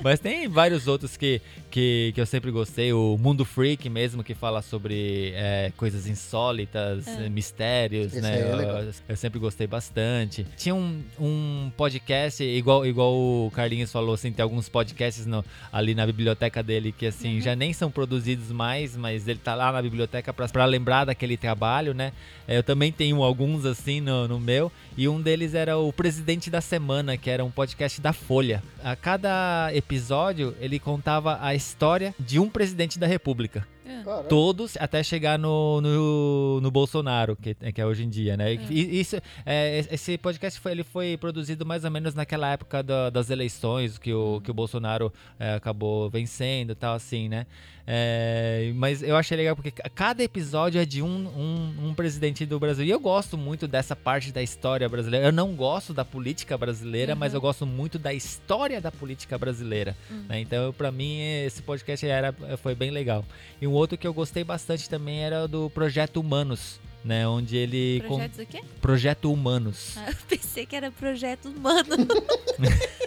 Mas tem vários outros que que, que eu sempre gostei, o Mundo Freak mesmo, que fala sobre é, coisas insólitas, É. mistérios, Esse né? é legal. eu, eu sempre gostei bastante. Tinha um, um podcast, igual, igual o Carlinhos falou, assim, tem alguns podcasts no- ali na biblioteca dele que, assim, já nem são produzidos mais, mas ele tá lá na biblioteca pra, pra lembrar daquele trabalho, né? É, Eu também tenho alguns, assim, no, no meu. E um deles era o Presidente da Semana, que era um podcast da Folha. A cada episódio, ele contava a história de um presidente da República. É. Caramba. Todos até chegar no, no, no Bolsonaro, que, que é hoje em dia, né? E isso, é, esse podcast foi, ele foi produzido mais ou menos naquela época da- das eleições, que o, que o Bolsonaro é, acabou vencendo e tal, assim, né? É, mas eu achei legal porque ca- cada episódio é de um, um, um presidente do Brasil. E eu gosto muito dessa parte da história brasileira. Eu não gosto da política brasileira, mas Uhum. eu gosto muito da história da política brasileira. né? Então, pra mim, esse podcast era, foi bem legal. E um outro que eu gostei bastante também era o do Projeto Humanos. Né, onde ele. com- Projetos o quê? Projeto Humanos. Ah, eu pensei que era projeto humano.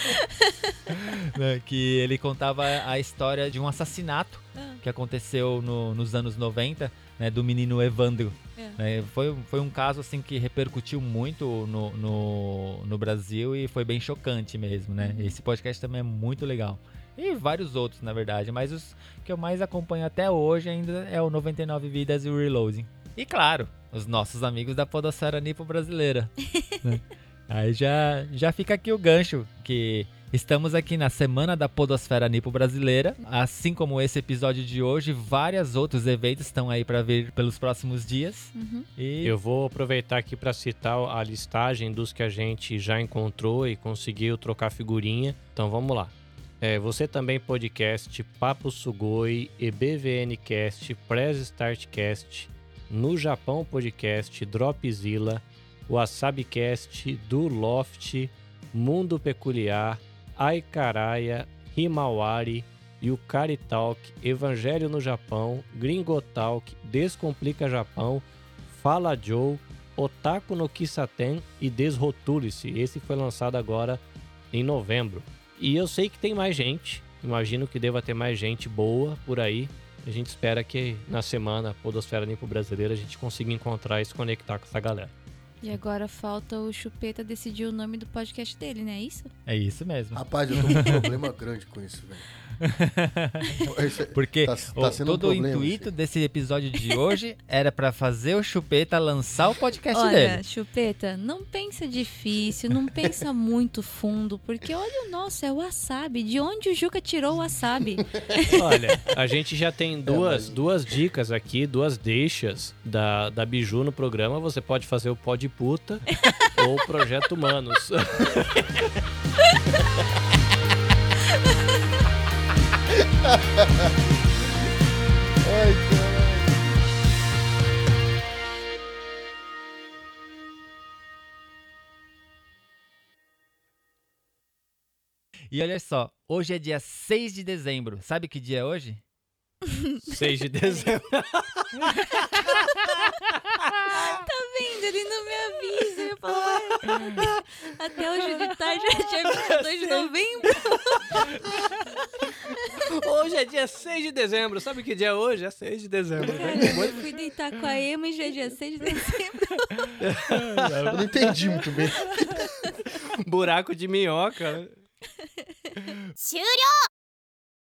né, que ele contava a história de um assassinato Ah. que aconteceu no- nos anos 90, né, do menino Evandro. É. né, foi, foi um caso assim que repercutiu muito no, no, no Brasil e foi bem chocante mesmo, né? Esse podcast também é muito legal. E vários outros, na verdade, mas os que eu mais acompanho até hoje ainda é o 99 Vidas e o Reloading. E claro, os nossos amigos da Podosfera Nipo Brasileira. né? Aí já, já fica aqui o gancho, que estamos aqui na Semana da Podosfera Nipo Brasileira. Assim como esse episódio de hoje, vários outros eventos estão aí para vir pelos próximos dias. Uhum. E Eu vou aproveitar aqui para citar a listagem dos que a gente já encontrou e conseguiu trocar figurinha. Então vamos lá. É, você também podcast, Papo Sugoi, EBVNcast, Press Startcast, No Japão Podcast, Dropzilla, WasabiCast, Do Loft, Mundo Peculiar, Aikaraia, Himawari, Yukari Talk, Evangelho no Japão, Gringo Talk, Descomplica Japão, Fala Joe, Otaku no Kisaten e Desrotule-se. Esse foi lançado agora em novembro. E eu sei que tem mais gente, imagino que deva ter mais gente boa por aí. A gente espera que na semana Podosfera Limpo Brasileira a gente consiga encontrar e se conectar com essa galera. E agora falta o Chupeta decidir o nome do podcast dele, não é isso? é isso mesmo. Rapaz, eu tô com um problema grande com isso, velho. Porque Tá- o- tá sendo um todo o problema, intuito assim. desse episódio de hoje era pra fazer o Chupeta lançar o podcast Olha, dele. Chupeta, não pensa difícil, não pensa muito fundo, porque olha o nosso, é o wasabi. De onde o Juca tirou o wasabi? Olha, a gente já tem duas, mas- duas dicas aqui, duas deixas da, da Biju no programa. Você pode fazer o Pod Puta ou o Projeto Humanos. Ai. E olha só, hoje é dia 6 de dezembro. Sabe que dia é hoje? 6 de dezembro. Tá vendo? Ele não me avisa. Eu falo, "Ué, até hoje de tarde já tinha 22 de novembro. Hoje é dia 6 de dezembro. Sabe que dia é hoje? É 6 de dezembro. Cara, eu fui deitar com a Ema e já é dia 6 de dezembro. Eu não entendi muito bem. Buraco de minhoca.